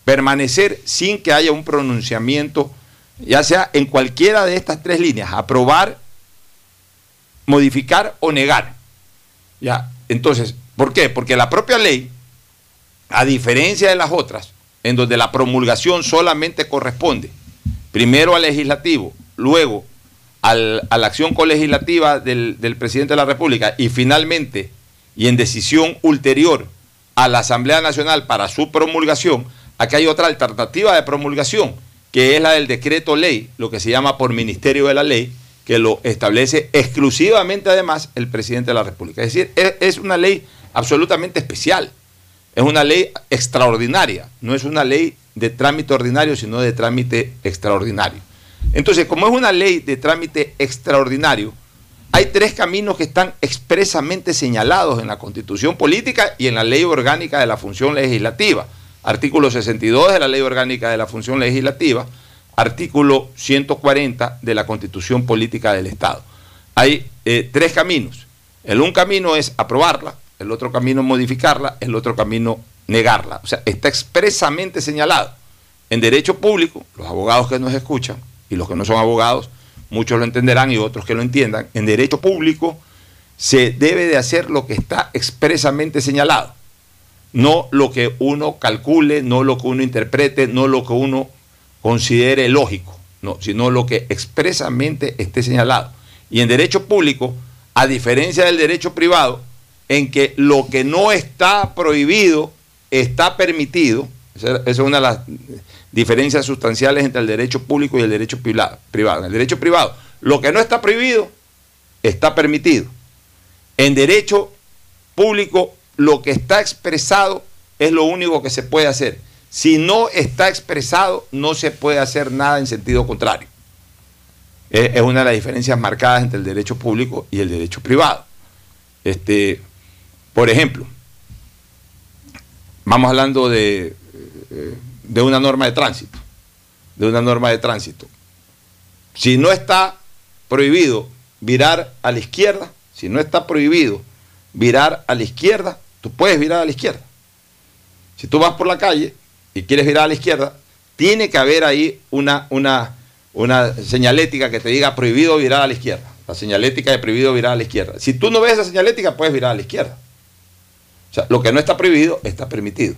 permanecer sin que haya un pronunciamiento, ya sea en cualquiera de estas tres líneas, aprobar, modificar o negar. Ya, entonces, ¿por qué? Porque la propia ley, a diferencia de las otras, en donde la promulgación solamente corresponde primero al legislativo, luego a la acción colegislativa del, presidente de la República y finalmente y en decisión ulterior a la Asamblea Nacional para su promulgación, aquí hay otra alternativa de promulgación, que es la del decreto ley, lo que se llama por Ministerio de la Ley, que lo establece exclusivamente además el presidente de la República. Es decir, es, es una ley absolutamente especial, es una ley extraordinaria, no es una ley de trámite ordinario, sino de trámite extraordinario. Entonces, como es una ley de trámite extraordinario, hay tres caminos que están expresamente señalados en la Constitución Política y en la Ley Orgánica de la Función Legislativa. Artículo 62 de la Ley Orgánica de la Función Legislativa, artículo 140 de la Constitución Política del Estado. Hay eh, tres caminos. El un camino es aprobarla, el otro camino modificarla, el otro camino negarla. O sea, está expresamente señalado. En derecho público, los abogados que nos escuchan y los que no son abogados, muchos lo entenderán y otros que lo entiendan, en derecho público se debe de hacer lo que está expresamente señalado, no lo que uno calcule, no lo que uno interprete, no lo que uno considere lógico, no, sino lo que expresamente esté señalado. Y en derecho público, a diferencia del derecho privado, en que lo que no está prohibido está permitido, esa es una de las diferencias sustanciales entre el derecho público y el derecho privado. En el derecho privado, lo que no está prohibido está permitido. En derecho público, lo que está expresado es lo único que se puede hacer. Si no está expresado, no se puede hacer nada en sentido contrario. Es una de las diferencias marcadas entre el derecho público y el derecho privado. Este, por ejemplo, vamos hablando de, eh, de una norma de tránsito, de una norma de tránsito. Si no está prohibido virar a la izquierda, si no está prohibido virar a la izquierda, tú puedes virar a la izquierda. Si tú vas por la calle y quieres virar a la izquierda, tiene que haber ahí una, una, una señalética que te diga prohibido virar a la izquierda. La señalética de prohibido virar a la izquierda. Si tú no ves esa señalética, puedes virar a la izquierda. O sea, lo que no está prohibido está permitido.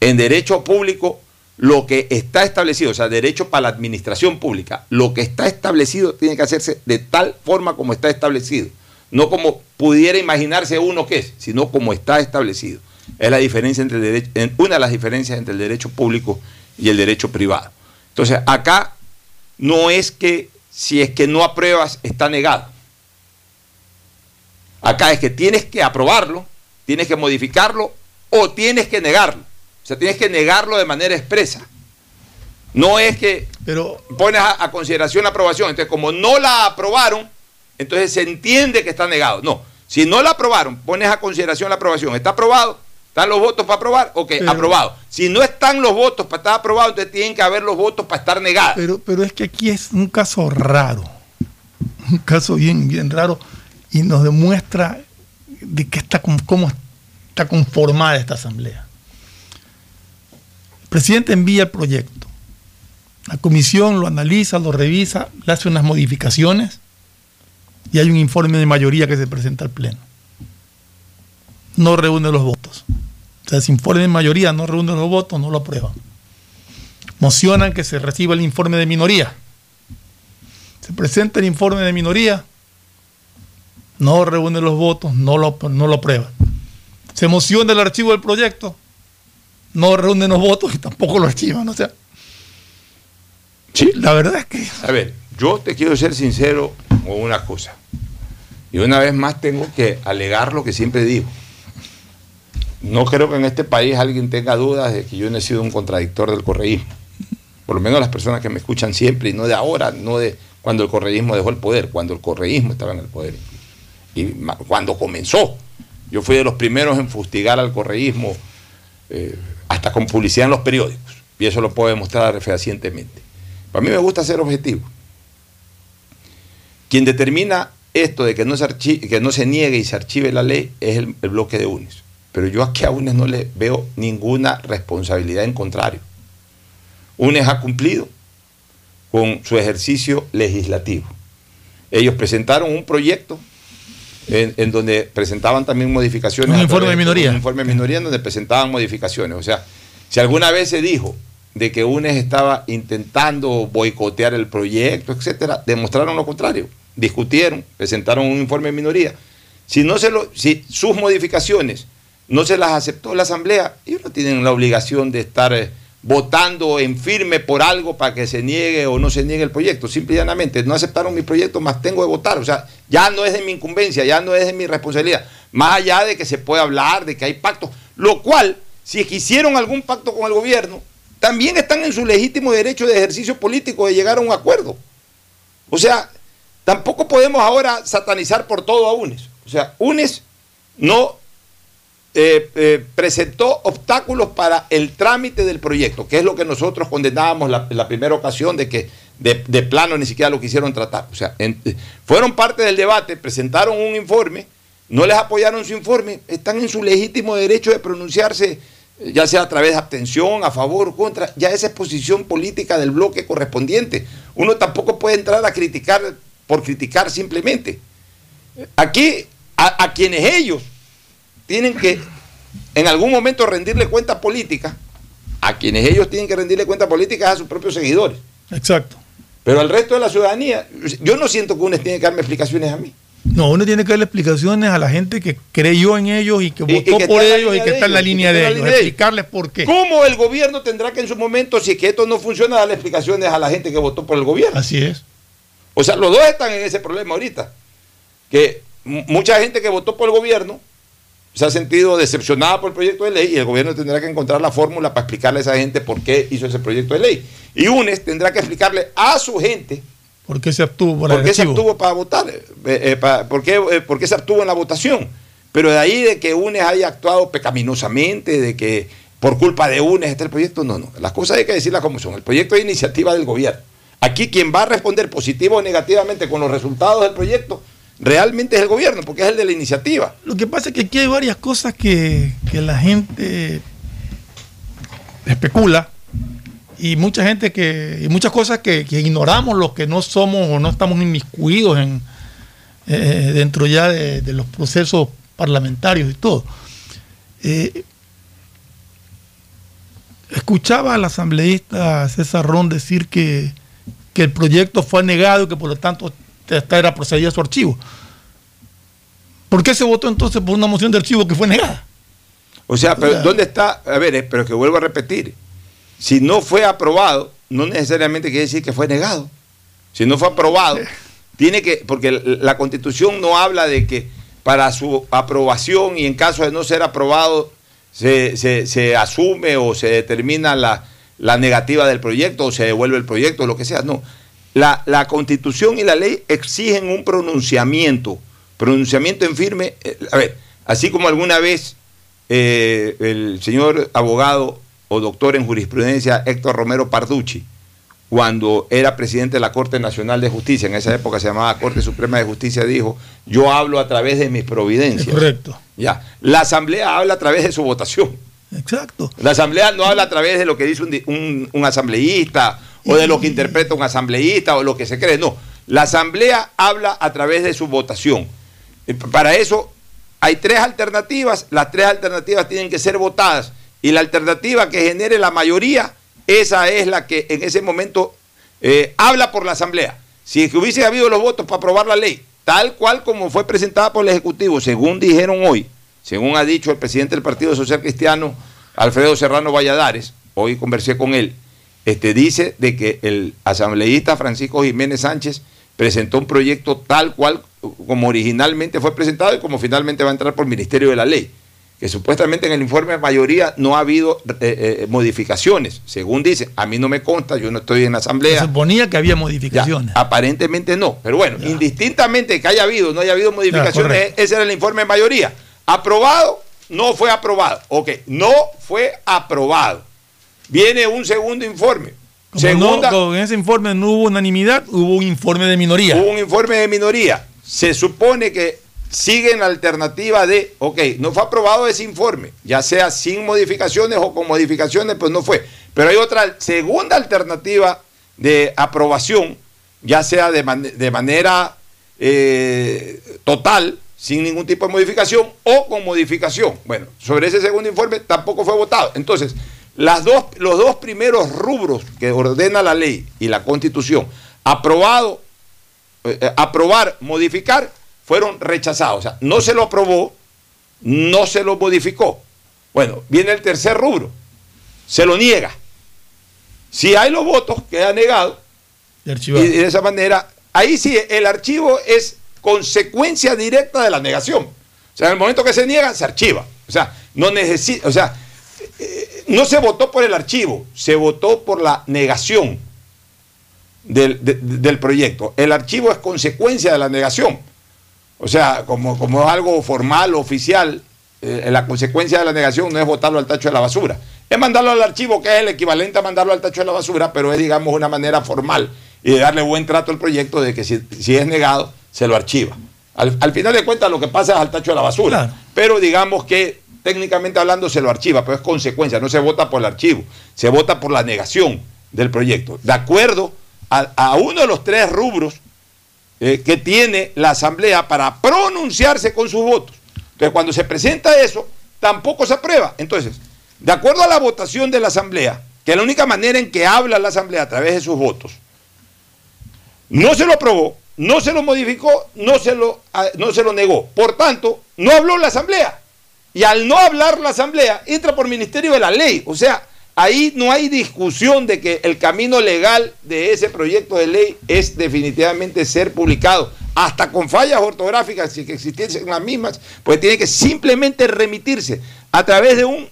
En derecho público lo que está establecido, o sea, derecho para la administración pública, lo que está establecido tiene que hacerse de tal forma como está establecido, no como pudiera imaginarse uno que es, sino como está establecido. Es la diferencia entre derecho, una de las diferencias entre el derecho público y el derecho privado. Entonces, acá no es que si es que no apruebas está negado. Acá es que tienes que aprobarlo, tienes que modificarlo o tienes que negarlo. O sea, tienes que negarlo de manera expresa. No es que Pero, pones a, a, consideración la aprobación. Entonces, como no la aprobaron, entonces se entiende que está negado. No, si no la aprobaron, pones a consideración la aprobación. ¿Está aprobado? ¿Están los votos para aprobar? Ok, Pero- aprobado. Si no están los votos para estar aprobado, entonces tienen que haber los votos para estar negados. pero, pero es que aquí es un caso raro, un caso bien, bien raro, y nos demuestra de qué está, cómo está conformada esta asamblea. El presidente envía el proyecto. La comisión lo analiza, lo revisa, le hace unas modificaciones y hay un informe de mayoría que se presenta al Pleno. No reúne los votos. O sea, ese informe de mayoría no reúne los votos, no lo aprueban. Mocionan que se reciba el informe de minoría. Se presenta el informe de minoría, no reúne los votos, no lo, no lo aprueban. Se emociona el archivo del proyecto, no reúnen los votos y tampoco lo archivan. O sea, Sí. la verdad es que A ver, yo te quiero ser sincero con una cosa. Y una vez más tengo que alegar lo que siempre digo. No creo que en este país alguien tenga dudas de que yo no he sido un contradictor del correísmo. Por lo menos las personas que me escuchan siempre, y no de ahora, no de cuando el correísmo dejó el poder, cuando el correísmo estaba en el poder. Y cuando comenzó. Yo fui de los primeros en fustigar al correísmo, eh, hasta con publicidad en los periódicos. Y eso lo puedo demostrar fehacientemente. Para mí me gusta ser objetivo. Quien determina esto de que no se, que no se niegue y se archive la ley es el, el bloque de UNES. Pero yo aquí a UNES no le veo ninguna responsabilidad en contrario. UNES ha cumplido con su ejercicio legislativo. Ellos presentaron un proyecto en, en donde presentaban también modificaciones. Un informe de minoría. Un informe de minoría en donde presentaban modificaciones. O sea, si alguna vez se dijo de que UNES estaba intentando boicotear el proyecto, etcétera, demostraron lo contrario. Discutieron, presentaron un informe de minoría. Si, no se lo, si sus modificaciones no se las aceptó la Asamblea, ellos no tienen la obligación de estar eh, votando en firme por algo para que se niegue o no se niegue el proyecto. Simple y llanamente, no aceptaron mi proyecto, más tengo que votar. O sea, ya no es de mi incumbencia, ya no es de mi responsabilidad. Más allá de que se puede hablar, de que hay pactos, lo cual, si quisieron algún pacto con el gobierno, también están en su legítimo derecho de ejercicio político de llegar a un acuerdo. O sea, tampoco podemos ahora satanizar por todo a UNES. O sea, UNES no eh, eh, presentó obstáculos para el trámite del proyecto, que es lo que nosotros condenábamos la, la primera ocasión de que de, plano ni siquiera lo quisieron tratar. O sea, fueron parte del debate, presentaron un informe, no les apoyaron su informe, están en su legítimo derecho de pronunciarse, ya sea a través de abstención, a favor o contra, ya esa es posición política del bloque correspondiente. Uno tampoco puede entrar a criticar por criticar simplemente. Aquí a, a quienes ellos tienen que en algún momento rendirle cuenta política, a quienes ellos tienen que rendirle cuenta política a sus propios seguidores. Exacto. Pero al resto de la ciudadanía, yo no siento que uno tiene que darme explicaciones a mí. No, uno tiene que darle explicaciones a la gente que creyó en ellos y que Y- y votó que por ellos y que está en la línea de ellos. Explicarles por qué. ¿Cómo el gobierno tendrá que en su momento, si es que esto no funciona, darle explicaciones a la gente que votó por el gobierno? Así es. O sea, los dos están en ese problema ahorita. Que mucha gente que votó por el gobierno se ha sentido decepcionada por el proyecto de ley y el gobierno tendrá que encontrar la fórmula para explicarle a esa gente por qué hizo ese proyecto de ley. Y UNES tendrá que explicarle a su gente ¿Por qué se obtuvo por qué se abstuvo para votar, eh, eh, por, qué, eh, por qué se abstuvo en la votación. Pero de ahí de que UNES haya actuado pecaminosamente, de que por culpa de UNES está el proyecto, no, no. Las cosas hay que decirlas como son. El proyecto es iniciativa del gobierno. Aquí quien va a responder positivo o negativamente con los resultados del proyecto realmente es el gobierno, porque es el de la iniciativa. Lo que pasa es que aquí hay varias cosas que, que la gente especula y mucha gente que y muchas cosas que, ignoramos los que no somos o no estamos inmiscuidos en eh, dentro ya de, de los procesos parlamentarios y todo. Eh, escuchaba al asambleísta César Ron decir que, que el proyecto fue negado y que por lo tanto esta era procedida su archivo. ¿Por qué se votó entonces por una moción de archivo que fue negada? O sea, pero ¿dónde está? A ver, eh, pero que vuelvo a repetir. Si no fue aprobado, no necesariamente quiere decir que fue negado. Si no fue aprobado, tiene que, porque la constitución no habla de que para su aprobación y en caso de no ser aprobado se, se- se asume o se determina la, la negativa del proyecto o se devuelve el proyecto o lo que sea. No. La, la constitución y la ley exigen un pronunciamiento, pronunciamiento en firme. eh, A ver, así como alguna vez eh, el señor abogado o doctor en jurisprudencia Héctor Romero Parducci, cuando era presidente de la Corte Nacional de Justicia, en esa época se llamaba Corte Suprema de Justicia, dijo, yo hablo a través de mis providencias. Correcto. Ya. La Asamblea habla a través de su votación. Exacto. La Asamblea no habla a través de lo que dice un, un- un asambleísta o de lo que interpreta un asambleísta o lo que se cree. No. La Asamblea habla a través de su votación. Eh, Para eso hay tres alternativas. Las tres alternativas tienen que ser votadas. Y la alternativa que genere la mayoría, esa es la que en ese momento eh, habla por la Asamblea. Si es que hubiese habido los votos para aprobar la ley, tal cual como fue presentada por el Ejecutivo, según dijeron hoy, según ha dicho el presidente del Partido Social Cristiano, Alfredo Serrano Valladares, hoy conversé con él, este, dice de que el asambleísta Francisco Jiménez Sánchez presentó un proyecto tal cual como originalmente fue presentado y como finalmente va a entrar por el Ministerio de la Ley. Que supuestamente en el informe de mayoría no ha habido eh, eh, modificaciones. Según dicen, a mí no me consta, yo no estoy en la asamblea. Se suponía que había modificaciones. Ya, aparentemente no. Pero bueno, indistintamente que haya habido o no haya habido modificaciones, ese era el informe de mayoría. Aprobado, no fue aprobado. Ok, no fue aprobado. Viene un segundo informe. Como Segunda, no- ese informe no hubo unanimidad, hubo un informe de minoría. hubo un informe de minoría. Se supone que siguen la alternativa de, ok, no fue aprobado ese informe, ya sea sin modificaciones o con modificaciones, pues no fue. Pero hay otra segunda alternativa de aprobación, ya sea de, man- de manera eh, total, sin ningún tipo de modificación, o con modificación. Bueno, sobre ese segundo informe tampoco fue votado. Entonces, las dos, los dos primeros rubros que ordena la ley y la constitución, aprobado eh, eh, aprobar, modificar, fueron rechazados. O sea, no se lo aprobó, no se lo modificó. Bueno, viene el tercer rubro, se lo niega. Si hay los votos, queda negado. Y de esa manera, ahí sí, el archivo es consecuencia directa de la negación. O sea, en el momento que se niega, se archiva. O sea, no necesita, o sea, no se votó por el archivo, se votó por la negación del, de- del proyecto. El archivo es consecuencia de la negación. O sea, como, como es algo formal, oficial, eh, la consecuencia de la negación no es votarlo al tacho de la basura. Es mandarlo al archivo, que es el equivalente a mandarlo al tacho de la basura, pero es, digamos, una manera formal y de darle buen trato al proyecto de que si, si es negado, se lo archiva. Al, al final de cuentas, lo que pasa es al tacho de la basura. Pero digamos que técnicamente hablando se lo archiva, pero es consecuencia, no se vota por el archivo, se vota por la negación del proyecto. De acuerdo a, uno de los tres rubros eh, que tiene la Asamblea para pronunciarse con sus votos. Entonces, cuando se presenta eso, tampoco se aprueba. Entonces, de acuerdo a la votación de la Asamblea, que es la única manera en que habla la Asamblea a través de sus votos, no se lo aprobó, no se lo modificó, no se lo, ah, no se lo negó. Por tanto, no habló la Asamblea. Y al no hablar la Asamblea, entra por Ministerio de la Ley. O sea, ahí no hay discusión de que el camino legal de ese proyecto de ley es definitivamente ser publicado. Hasta con fallas ortográficas, si que existiesen las mismas, pues tiene que simplemente remitirse a través de un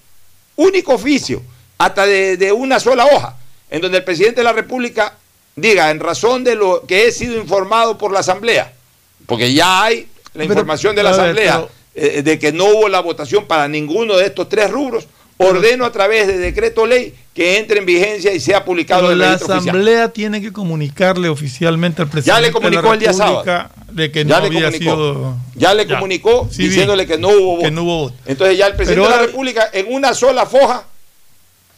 único oficio, hasta de, de una sola hoja, en donde el presidente de la República diga, en razón de lo que he sido informado por la Asamblea, porque ya hay la información de la Asamblea eh, de que no hubo la votación para ninguno de estos tres rubros, ordeno a través de decreto ley que entre en vigencia y sea publicado Pero en el la oficial. asamblea tiene que comunicarle oficialmente al presidente Ya le comunicó de la el día sábado. República de que Ya no le había comunicó. sido Ya le comunicó Sí, diciéndole que no hubo voto. que no hubo voto. Entonces ya el presidente Pero de la ahora- República en una sola foja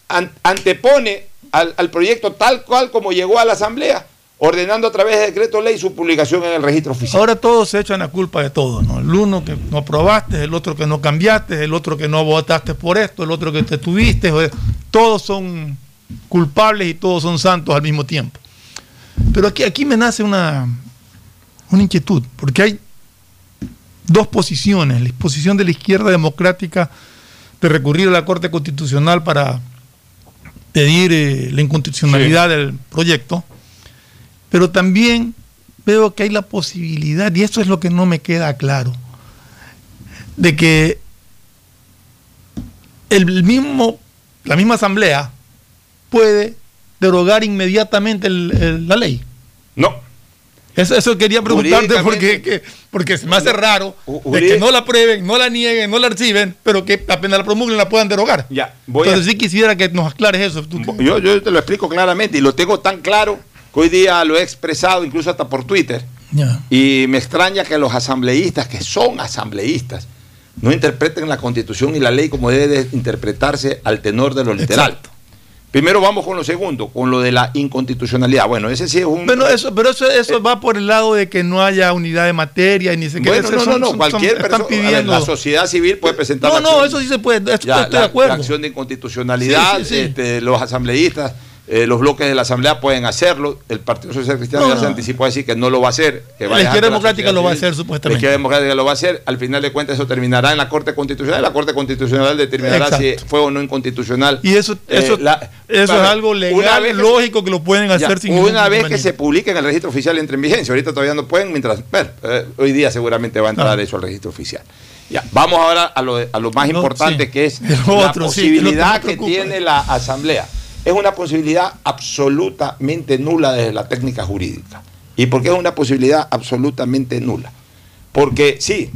an- antepone al, al proyecto tal cual como llegó a la Asamblea, ordenando a través de decreto ley su publicación en el registro oficial. Ahora todos se echan la culpa de todo, ¿no? El uno que no aprobaste, el otro que no cambiaste, el otro que no votaste por esto, el otro que te tuviste, o- todos son culpables y todos son santos al mismo tiempo. Pero aquí, aquí me nace una, una inquietud, porque hay dos posiciones, la posición de la izquierda democrática de recurrir a la Corte Constitucional para pedir eh, la inconstitucionalidad del proyecto, pero también veo que hay la posibilidad, y esto es lo que no me queda claro, de que el mismo, la misma asamblea puede derogar inmediatamente el- el- la ley. No. Eso, eso quería preguntarte porque, que- porque se me hace raro de que no la aprueben, no la nieguen, no la reciben, pero que apenas la promulguen la puedan derogar. Ya, voy a- Entonces sí quisiera que nos aclares eso. Yo, yo te lo explico claramente y lo tengo tan claro que hoy día lo he expresado incluso hasta por Twitter. Y me extraña que los asambleístas, que son asambleístas, no interpreten la constitución y la ley como debe de interpretarse al tenor de lo literal. Primero vamos con lo segundo, con lo de la inconstitucionalidad. Bueno, ese sí es un... Bueno, eso, pero eso, eso va por el lado de que no haya unidad de materia y ni se Bueno, no, no, no, cualquier persona, ver, la sociedad civil puede presentar No, la no, acción- eso sí se puede, esto ya, estoy la, de acuerdo. la acción de inconstitucionalidad, Sí, sí, sí. este, los asambleístas, eh, los bloques de la asamblea pueden hacerlo. El Partido Social Cristiano No, ya se no. anticipó a decir que no lo va a hacer. Que va La izquierda democrática lo va a hacer, supuestamente. La izquierda democrática lo va a hacer. Al final de cuentas eso terminará en la Corte Constitucional. La Corte Constitucional determinará Exacto. si fue o no inconstitucional. Y eso, Eh, eso, la- eso es algo legal, vez lógico que lo pueden Ya, hacer sin ningún una vez que se publique en el registro oficial entre en vigencia. Ahorita todavía no pueden, mientras. bueno, eh, hoy día seguramente va a entrar Ah. eso al registro oficial. Ya, vamos ahora a lo, a lo más No, importante sí. que es El la otro, posibilidad que tiene la Asamblea. Es una posibilidad absolutamente nula desde la técnica jurídica. ¿Y por qué es una posibilidad absolutamente nula? Porque sí,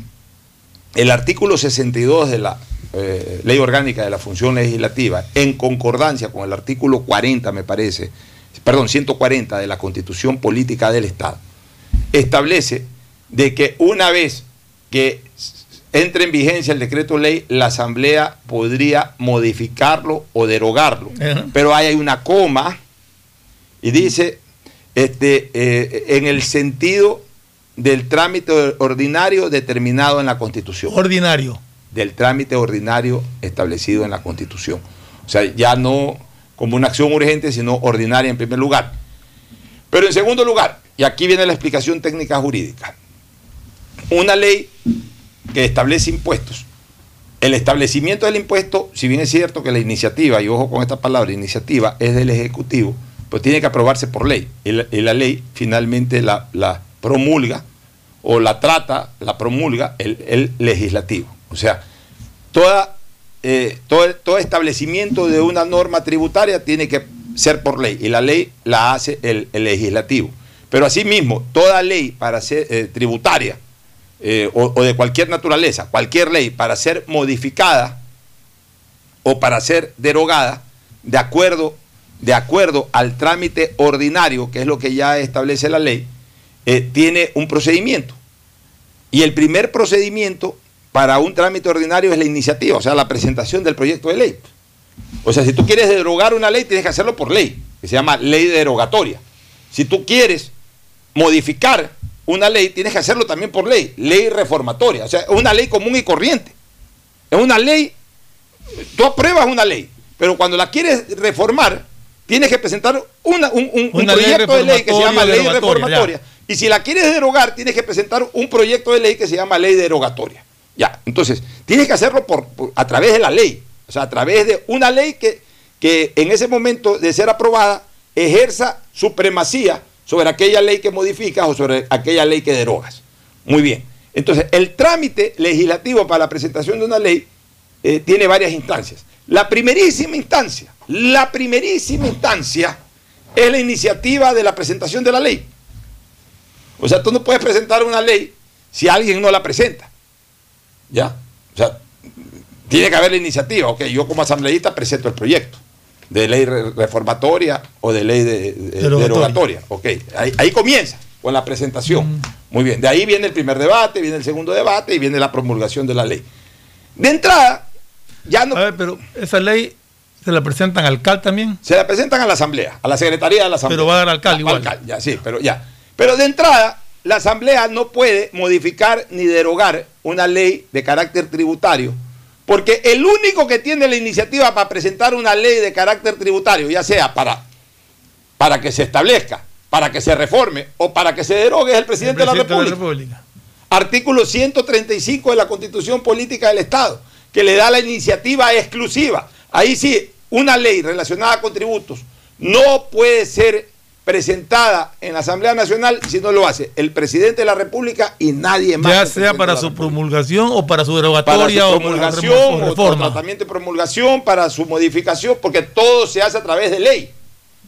el artículo 62 de la eh, Ley Orgánica de la Función Legislativa, en concordancia con el artículo 40, me parece, perdón, 140 de la Constitución Política del Estado, establece de que una vez que entre en vigencia el decreto ley, la Asamblea podría modificarlo o derogarlo. Pero ahí hay una coma y dice, este, eh, en el sentido del trámite ordinario determinado en la Constitución. Ordinario. Del trámite ordinario establecido en la Constitución. O sea, ya no como una acción urgente, sino ordinaria en primer lugar. Pero en segundo lugar, y aquí viene la explicación técnica jurídica, una ley que establece impuestos. El establecimiento del impuesto, si bien es cierto que la iniciativa, y ojo con esta palabra, iniciativa, es del Ejecutivo, pues tiene que aprobarse por ley. Y la, ley finalmente la, la promulga o la trata, la promulga el, el legislativo. O sea, toda, eh, todo, todo establecimiento de una norma tributaria tiene que ser por ley y la ley la hace el, el legislativo. Pero asimismo, toda ley para ser eh, tributaria eh, o, de cualquier naturaleza, cualquier ley para ser modificada o para ser derogada de acuerdo, de acuerdo al trámite ordinario, que es lo que ya establece la ley, eh, tiene un procedimiento. Y el primer procedimiento para un trámite ordinario es la iniciativa, o sea, la presentación del proyecto de ley. O sea, si tú quieres derogar una ley, tienes que hacerlo por ley, que se llama ley derogatoria. Si tú quieres modificar una ley, tienes que hacerlo también por ley, ley reformatoria, o sea, es una ley común y corriente. Es una ley, tú apruebas una ley, pero cuando la quieres reformar, tienes que presentar una- un, Una proyecto de ley que se llama ley reformatoria. Y si la quieres derogar, tienes que presentar un proyecto de ley que se llama ley derogatoria. Ya, entonces, tienes que hacerlo por, por- a través de la ley, o sea, a través de una ley que, que en ese momento de ser aprobada ejerza supremacía sobre aquella ley que modificas o sobre aquella ley que derogas. Muy bien. Entonces, el trámite legislativo para la presentación de una ley eh, tiene varias instancias. La primerísima instancia, la primerísima instancia es la iniciativa de la presentación de la ley. O sea, tú no puedes presentar una ley si alguien no la presenta. ¿Ya? O sea, tiene que haber la iniciativa. Ok, yo como asambleísta presento el proyecto de ley re- reformatoria o de ley de, de- Derogatoria. derogatoria. Ok, ahí, ahí comienza con la presentación. Muy bien, de ahí viene el primer debate, viene el segundo debate y viene la promulgación de la ley. De entrada, ya no... A ver, pero esa ley se la presentan al CAL también. Se la presentan a la Asamblea, a la Secretaría de la Asamblea. Pero va a dar alcalde igual. ya, sí, pero ya. Pero de entrada, la Asamblea no puede modificar ni derogar una ley de carácter tributario, porque el único que tiene la iniciativa para presentar una ley de carácter tributario, ya sea para, para que se establezca, para que se reforme o para que se derogue, es el presidente, presidente de la República. Artículo 135 de la Constitución Política del Estado, que le da la iniciativa exclusiva. Ahí sí, una ley relacionada con tributos no puede ser presentada en la Asamblea Nacional si no lo hace el presidente de la República y nadie más. Ya sea para su República. promulgación o para su para derogatoria su o promulgación o reforma. tratamiento de promulgación, para su modificación, porque todo se hace a través de ley.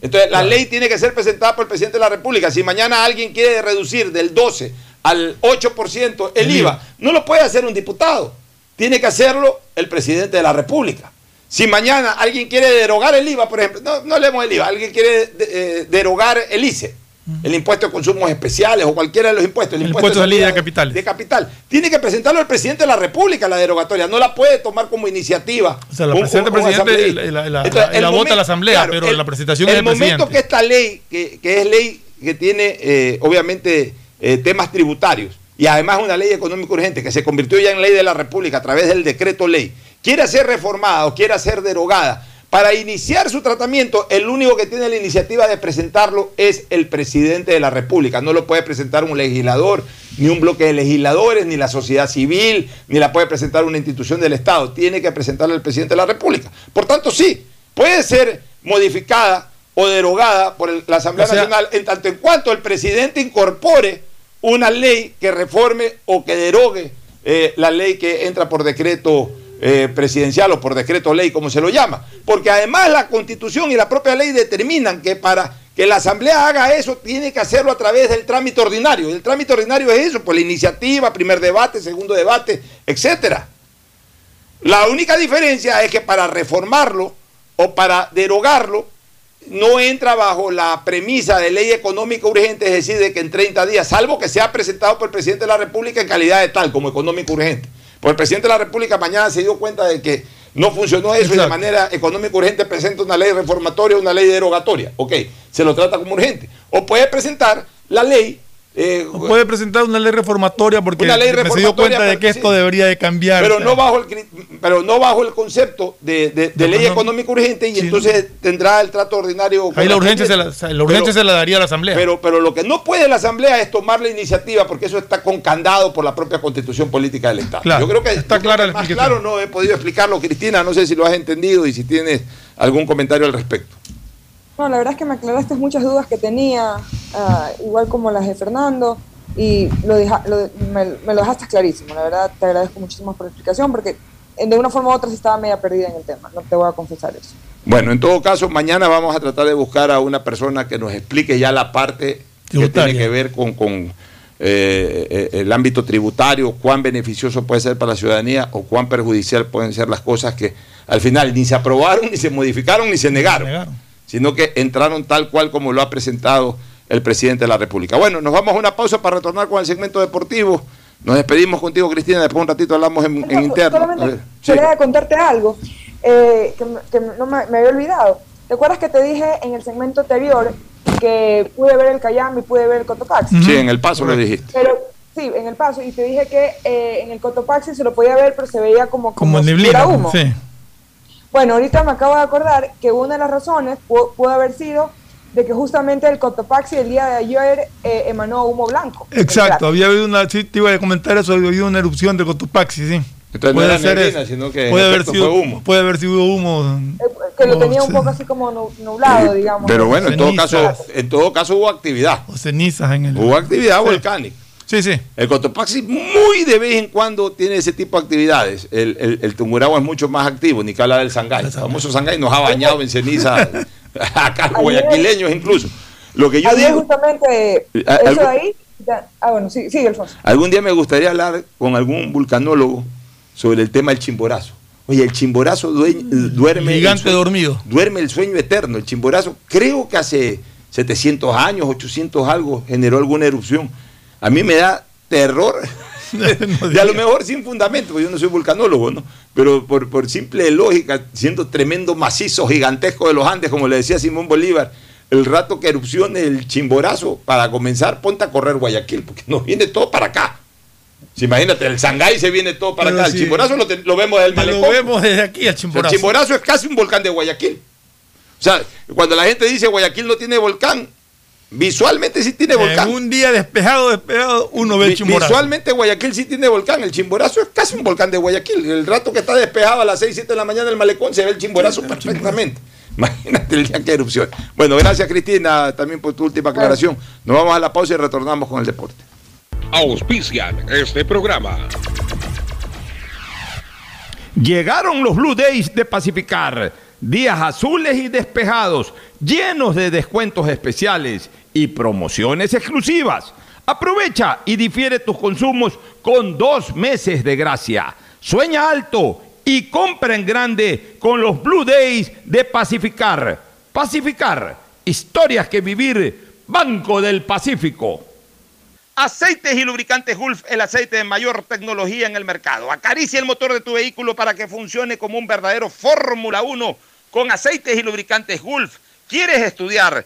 Entonces, la ley tiene que ser presentada por el presidente de la República. Si mañana alguien quiere reducir del 12 al 8% el El IVA, IVA. no lo puede hacer un diputado. Tiene que hacerlo el presidente de la República. Si mañana alguien quiere derogar el IVA, por ejemplo, no, no leemos el IVA, alguien quiere de- eh, derogar el ICE, el impuesto de consumos especiales o cualquiera de los impuestos, el, El impuesto, impuesto de salida de capital. de capital, tiene que presentarlo el presidente de la República, la derogatoria, no la puede tomar como iniciativa. O sea, la presenta el presidente la, la- Entonces, la- el la vota la asamblea, claro, pero el- la presentación el es del momento presidente. que esta ley, que, que es ley que tiene eh, obviamente eh, temas tributarios y además una ley económica urgente que se convirtió ya en ley de la República a través del decreto ley, quiera ser reformada o quiera ser derogada, para iniciar su tratamiento, el único que tiene la iniciativa de presentarlo es el presidente de la República. No lo puede presentar un legislador, ni un bloque de legisladores, ni la sociedad civil, ni la puede presentar una institución del Estado. Tiene que presentarla el presidente de la República. Por tanto, sí, puede ser modificada o derogada por el- la Asamblea O sea- Nacional en tanto en cuanto el presidente incorpore una ley que reforme o que derogue eh, la ley que entra por decreto eh, presidencial o por decreto ley, como se lo llama. Porque además la constitución y la propia ley determinan que para que la asamblea haga eso tiene que hacerlo a través del trámite ordinario. El trámite ordinario es eso, por la iniciativa, primer debate, segundo debate, etcétera. La única diferencia es que para reformarlo o para derogarlo, no entra bajo la premisa de ley económica urgente, es decir, de que en 30 días, salvo que sea presentado por el presidente de la República en calidad de tal, como económico urgente. Porque el presidente de la República mañana se dio cuenta de que no funcionó eso y de manera económica urgente presenta una ley reformatoria, una ley derogatoria. Ok, se lo trata como urgente. O puede presentar la ley. Eh, puede presentar una ley reformatoria porque ley se dio reformatoria, cuenta de que esto sí. debería de cambiar. pero no bajo el pero no bajo el concepto de, de- de No, ley no. económica urgente y entonces tendrá el trato ordinario Ahí la urgencia, se la, la urgencia Pero- se la daría a la asamblea. pero, pero lo que no puede la Asamblea es tomar la iniciativa porque eso está concandado por la propia constitución política del Estado. Claro, yo creo que está clara la más claro no he podido explicarlo, Cristina, no sé si lo has entendido y si tienes algún comentario al respecto. No, la verdad es que me aclaraste muchas dudas que tenía, ah, igual como las de Fernando, y lo deja- lo- me, me lo dejaste clarísimo. La verdad, te agradezco muchísimo por la explicación, porque eh, de una forma u otra sí estaba media perdida en el tema, no te voy a confesar eso. Bueno, en todo caso, mañana vamos a tratar de buscar a una persona que nos explique ya la parte que tiene que ver con, con, eh, eh, el ámbito tributario, cuán beneficioso puede ser para la ciudadanía o cuán perjudicial pueden ser las cosas que al final ni se aprobaron, ni se modificaron, ni se negaron, sino que entraron tal cual como lo ha presentado el presidente de la República. Bueno, nos vamos a una pausa para retornar con el segmento deportivo. Nos despedimos contigo, Cristina, después un ratito hablamos en, en interno. Sí. quería contarte algo eh, que, no me, me había olvidado. ¿Te acuerdas que te dije en el segmento anterior que pude ver el Cayambe y pude ver el Cotopaxi. Sí, en el paso le dijiste. Pero sí, en el paso. Y te dije que eh, en el Cotopaxi se lo podía ver, pero se veía como, Como si neblina. humo. Sí. Bueno, ahorita me acabo de acordar que una de las razones pu- pudo haber sido de que justamente el Cotopaxi el día de ayer eh, emanó humo blanco. Exacto, había habido una, sí, te iba a comentar eso, había habido una erupción de Cotopaxi, sí. Entonces no era neblina, sino que puede haber sido humo. Puede haber sido humo. Que lo tenía un poco así como nu- nublado, digamos. Pero bueno, en todo caso, en todo caso hubo actividad. O cenizas en el. Hubo actividad Sí. volcánica. Sí, sí. El Cotopaxi muy de vez en cuando tiene ese tipo de actividades. El, el, el Tungurahua es mucho más activo, ni que habla del Sangay. El famoso Sangay nos ha bañado en ceniza, acá los guayaquileños incluso. Lo que yo Ayer digo, justamente Ah, eso algo- de ahí. ya- ah, bueno, sí, sigue, Alfonso. algún día me gustaría hablar con algún vulcanólogo sobre el tema del chimborazo. Oye, el chimborazo due- duerme... el Gigante sueño- dormido. Duerme el sueño eterno. El chimborazo, creo que hace 700 años, 800 algo, generó alguna erupción. A mí me da terror. y a lo mejor sin fundamento, porque yo no soy vulcanólogo, ¿no? Pero por, por simple lógica, siendo tremendo macizo gigantesco de los Andes, como le decía Simón Bolívar, el rato que erupcione el chimborazo, para comenzar, ponte a correr Guayaquil, porque nos viene todo para acá. Si imagínate, el Sangay se viene todo para Pero acá. El chimborazo lo, te- lo vemos del Lo malecón. vemos desde aquí sea, chimborazo. El Chimborazo es casi un volcán de Guayaquil. O sea, cuando la gente dice Guayaquil no tiene volcán, visualmente sí tiene volcán. En un día despejado, despejado, uno ve el chimborazo. Visualmente Guayaquil sí tiene volcán. El Chimborazo es casi un volcán de Guayaquil. El rato que está despejado a las 6, 7 de la mañana el malecón se ve el Chimborazo perfectamente. Imagínate el día que erupción. Bueno, gracias Cristina también por tu última aclaración. Nos vamos a la pausa y retornamos con el deporte. Auspician este programa. Llegaron los Blue Days de Pacificar, días azules y despejados, llenos de descuentos especiales y promociones exclusivas. Aprovecha y difiere tus consumos con dos meses de gracia. Sueña alto y compra en grande con los Blue Days de Pacificar. Pacificar, historias que vivir, Banco del Pacífico. Aceites y lubricantes Gulf, el aceite de mayor tecnología en el mercado. Acaricia el motor de tu vehículo para que funcione como un verdadero Fórmula 1 con aceites y lubricantes Gulf. ¿Quieres estudiar,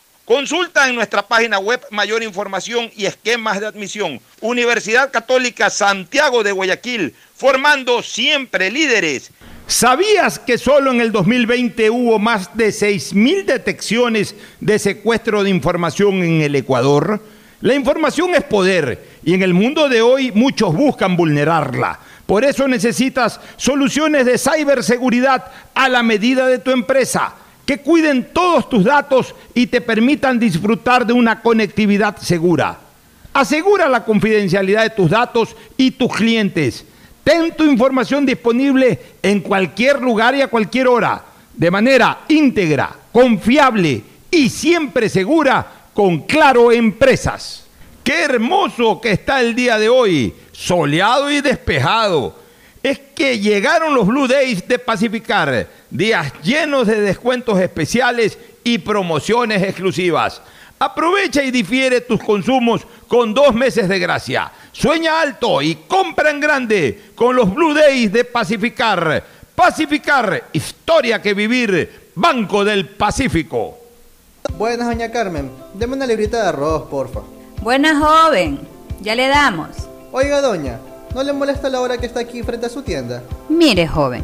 Consulta en nuestra página web mayor información y esquemas de admisión. Universidad Católica Santiago de Guayaquil, formando siempre líderes. ¿Sabías que solo en el 2020 hubo más de 6.000 detecciones de secuestro de información en el Ecuador? La información es poder y en el mundo de hoy muchos buscan vulnerarla. Por eso necesitas soluciones de ciberseguridad a la medida de tu empresa que cuiden todos tus datos y te permitan disfrutar de una conectividad segura. Asegura la confidencialidad de tus datos y tus clientes. Ten tu información disponible en cualquier lugar y a cualquier hora, de manera íntegra, confiable y siempre segura con Claro Empresas. Qué hermoso que está el día de hoy, soleado y despejado. Es que llegaron los Blue Days de Pacificar, días llenos de descuentos especiales y promociones exclusivas. Aprovecha y difiere tus consumos con dos meses de gracia. Sueña alto y compra en grande con los Blue Days de Pacificar. Pacificar, historia que vivir, Banco del Pacífico. Buenas, doña Carmen. Deme una librita de arroz, porfa. Buena joven, ya le damos. Oiga, doña, ¿no le molesta la hora que está aquí frente a su tienda? Mire, joven,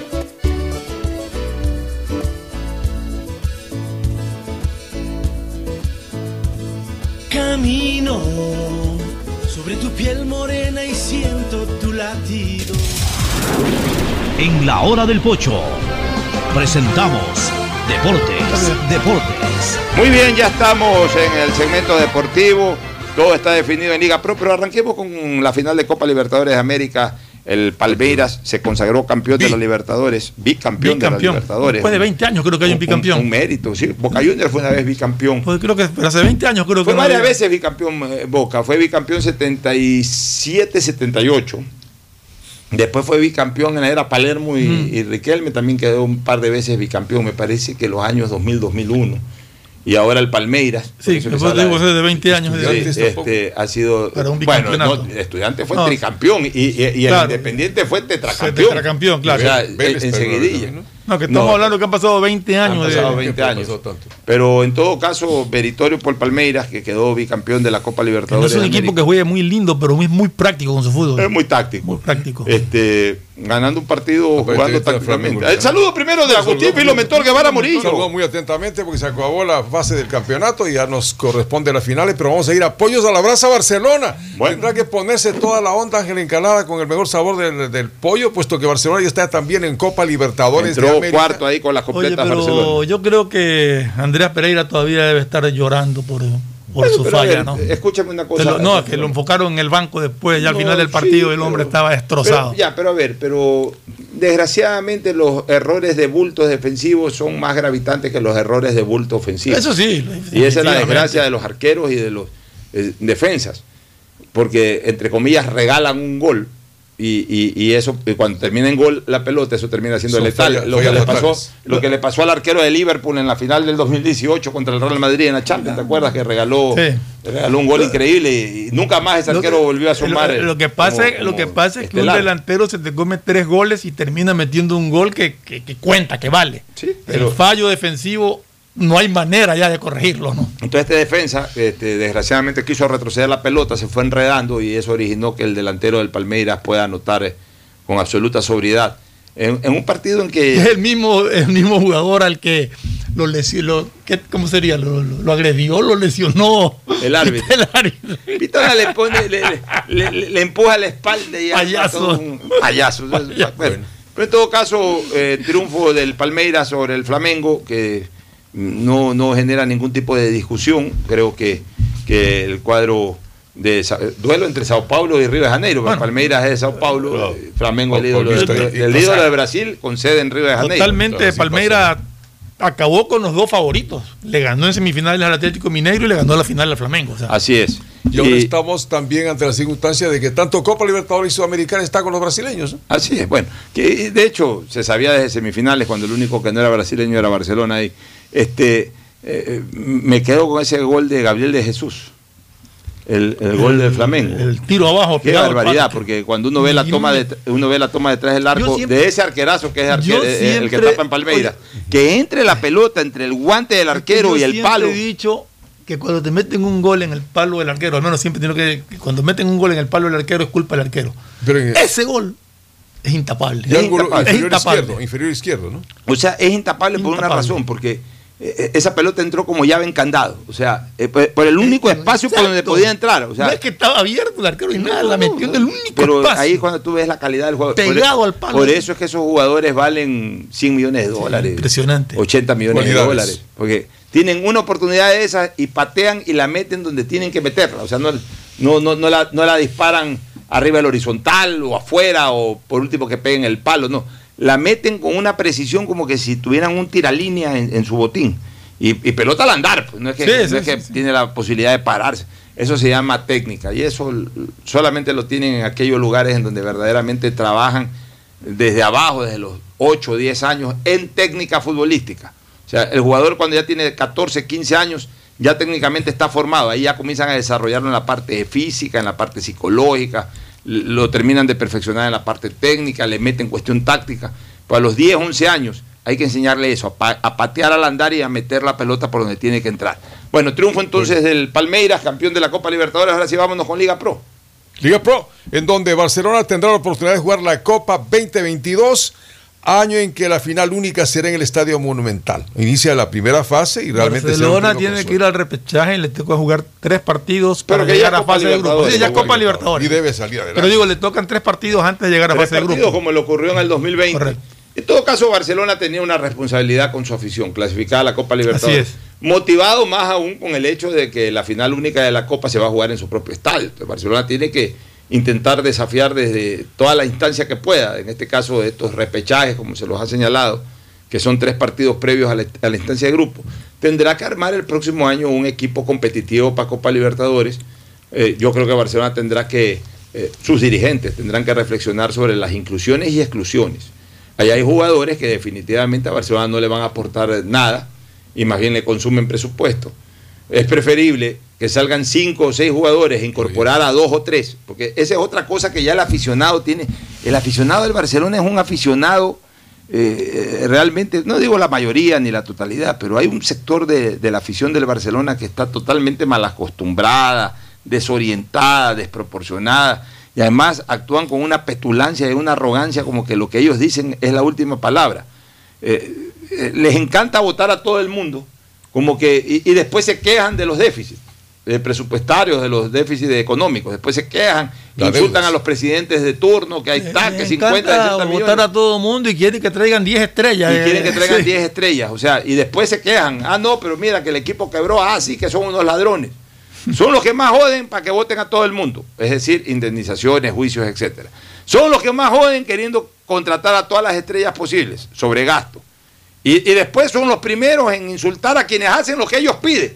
Camino sobre tu piel morena y siento tu latido. En la hora del pocho presentamos Deportes, Deportes. Muy bien, ya estamos en el segmento deportivo. Todo está definido en Liga Pro, pero arranquemos con la final de Copa Libertadores de América. El Palmeiras se consagró campeón de la Libertadores, bicampeón, de la Libertadores. Después de 20 años creo que hay un bicampeón. Un, mérito, sí. Boca Juniors fue una vez bicampeón. Pues creo que hace 20 años creo fue que Fue varias no veces bicampeón eh, Boca. Fue bicampeón 77-78. Después fue bicampeón en la era Palermo y, Mm. y Riquelme. También quedó un par de veces bicampeón, me parece que los años 2000-2001. Y ahora el Palmeiras. Sí, eso que después de- de 20 años. Sí, de- este, ha sido. Para un bueno, no, estudiante fue No. tricampeón y, y- y el. Independiente fue tetracampeón. Tetracampeón, claro. O sea, Vélez, pero enseguidilla. no, No, que estamos hablando que han pasado 20 años. Han de- pasado 20 años. Pero en todo caso, meritorio por Palmeiras, que quedó bicampeón de la Copa Libertadores. es un equipo América. que juegue muy lindo, pero es muy práctico con su fútbol. Es muy táctico. Muy práctico. Este, ganando un partido, jugando este está tácticamente. Flamengo, El saludo primero de Agustín Saludó- Filomentor Guevara Murillo. Saludó muy atentamente porque se acabó la fase del campeonato y ya nos corresponde las finales, pero vamos a ir a apoyos a la brasa Barcelona. Tendrá que ponerse toda la onda Ángel Encalada con el mejor sabor del, del pollo, puesto que Barcelona ya está también en Copa Libertadores de Entró América. cuarto ahí con las Oye, completas pero Barcelona. yo creo que Andrés Pereira todavía debe estar llorando por, por Bueno, su falla, ver, ¿no? Escúchame una cosa. Lo- no, que lo enfocaron en el banco después, ya al final del sí, partido el hombre pero- estaba destrozado. Pero, ya, pero a ver, pero desgraciadamente los errores de bultos defensivos son más gravitantes que los errores de bulto ofensivos. Eso sí, Y esa es la desgracia de los arqueros y de los eh, defensas. Porque, entre comillas, regalan un gol. Y, y- y eso, y cuando termina en gol la pelota, eso termina siendo Son letal. lo, que le pasó, lo que le pasó al arquero de Liverpool en la final del 2018 contra el Real Madrid en la Champions, ¿te acuerdas? Que regaló, Sí. regaló un gol increíble y nunca más ese que- arquero volvió a sumar. Lo, lo que pasa, como- es- lo que pasa es que un delantero se te come tres goles y termina metiendo un gol que, que- que cuenta, que vale. pero- El fallo defensivo no hay manera ya de corregirlo, ¿no? Entonces este defensa, este, desgraciadamente quiso retroceder la pelota, se fue enredando y eso originó que el delantero del Palmeiras pueda anotar eh, con absoluta sobriedad. En, en un partido en Es que... el mismo, el mismo jugador al que lo lesionó, ¿cómo sería? Lo, lo- lo agredió, lo lesionó. El árbitro. El árbitro. Pitona le pone, le, le- le- le empuja la espalda y Payaso. un- payaso. Bueno, pero en todo caso, eh, triunfo del Palmeiras sobre el Flamengo, que no, no genera ningún tipo de discusión. Creo que, que el cuadro de duelo entre Sao Paulo y Río de Janeiro. porque Palmeiras es de Sao Paulo, eh, Flamengo es el ídolo, de, y- el y- ídolo de Brasil con sede en Río de Janeiro. Totalmente, Palmeiras acabó con los dos favoritos. Le ganó en semifinales al Atlético Mineiro y le ganó la final al Flamengo. o sea. Así es. Y ahora estamos también ante la circunstancia de que tanto Copa Libertadores y Sudamericana está con los brasileños. Así es, bueno, que de hecho se sabía desde semifinales cuando el único que no era brasileño era Barcelona ahí. Este, eh, me quedo con ese gol de Gabriel de Jesús, el, el gol del Flamengo. El tiro abajo. Qué barbaridad, porque cuando uno ve la toma de, uno ve la toma detrás del arco siempre- de ese arquerazo que es arque- Yo eh, el que tapa en Palmeiras, que entre la pelota entre el guante del arquero y el siempre palo. he dicho que cuando te meten un gol en el palo del arquero, al menos siempre tiene que, que cuando meten un gol en el palo del arquero es culpa del arquero. Pero en- Ese gol Es intapable. Ángulo intapable. inferior Es intapable. izquierdo, inferior izquierdo, ¿no? O sea, es intapable, por una razón, porque eh, esa pelota entró como llave en candado. O sea, eh, por el único espacio por donde podía entrar. O sea, no es que estaba abierto el arquero y nada, la metió en el único pero espacio. ahí cuando tú ves la calidad del jugador. Pegado por, al palo. Por eso es que esos jugadores valen 100 millones de dólares. impresionante. 80 millones Cualidades. de dólares. Porque tienen una oportunidad de esas y patean y la meten donde tienen que meterla. O sea, no, no, no, no, la, no la disparan arriba del horizontal o afuera o por último que peguen el palo. No. La meten con una precisión como que si tuvieran un tiralínea en, en su botín. Y, y pelota al andar. Pues, no es que, Sí, no sí, es que sí, tiene la posibilidad de pararse. Eso se llama técnica. Y eso solamente lo tienen en aquellos lugares en donde verdaderamente trabajan desde abajo, desde los 8 o 10 años, en técnica futbolística. O sea, el jugador cuando ya tiene 14, 15 años, ya técnicamente está formado. Ahí ya comienzan a desarrollarlo en la parte física, en la parte psicológica, lo terminan de perfeccionar en la parte técnica, le meten cuestión táctica. Pues a los 10, 11 años hay que enseñarle eso, a, pa- a patear al andar y a meter la pelota por donde tiene que entrar. Bueno, triunfo entonces del Palmeiras, campeón de la Copa Libertadores. Ahora sí vámonos con Liga Pro. Liga Pro, en donde Barcelona tendrá la oportunidad de jugar la Copa 2022, año en que la final única será en el Estadio Monumental. Inicia la primera fase y realmente Barcelona tiene que ir al repechaje y le toca jugar tres partidos para Pero que llegar ya a fase de grupo. Sí, ya Copa Copa Libertadores. Y debe salir adelante. Pero digo, le tocan tres partidos antes de llegar a Tres fase de partidos grupo. como le ocurrió en el 2020. En todo caso, Barcelona tenía una responsabilidad con su afición, clasificada a la Copa Libertadores. Así Motivado más aún con el hecho de que la final única de la Copa se va a jugar en su propio estadio. Entonces, Barcelona tiene que intentar desafiar desde toda la instancia que pueda, en este caso estos repechajes, como se los ha señalado, que son tres partidos previos a la, instancia de grupo. Tendrá que armar el próximo año un equipo competitivo para Copa Libertadores. Eh, yo creo que Barcelona tendrá que, eh, sus dirigentes tendrán que reflexionar sobre las inclusiones y exclusiones. Ahí hay jugadores que definitivamente a Barcelona no le van a aportar nada y más bien le consumen presupuesto. Es preferible que salgan cinco o seis jugadores e incorporar a dos o tres, porque esa es otra cosa que ya el aficionado tiene. El aficionado del Barcelona es un aficionado eh, realmente, no digo la mayoría ni la totalidad, pero hay un sector de, de la afición del Barcelona que está totalmente mal acostumbrada, desorientada, desproporcionada, y además actúan con una petulancia y una arrogancia como que lo que ellos dicen es la última palabra. Eh, eh, les encanta votar a todo el mundo, como que, y, y después se quejan de los déficits eh, presupuestarios, de los déficits económicos, después se quejan, insultan a los presidentes de turno, que ahí está, que Le 50, encanta 60 millones. votar a todo el mundo y quiere que traigan 10 estrellas. Y eh, quieren que traigan sí. 10 estrellas, o sea, y después se quejan, ah, no, pero mira que el equipo quebró, ah, sí, que son unos ladrones. Son los que más joden para que voten a todo el mundo, es decir, indemnizaciones, juicios, etcétera. Son los que más joden queriendo contratar a todas las estrellas posibles, sobre gasto. Y, después son los primeros en insultar a quienes hacen lo que ellos piden.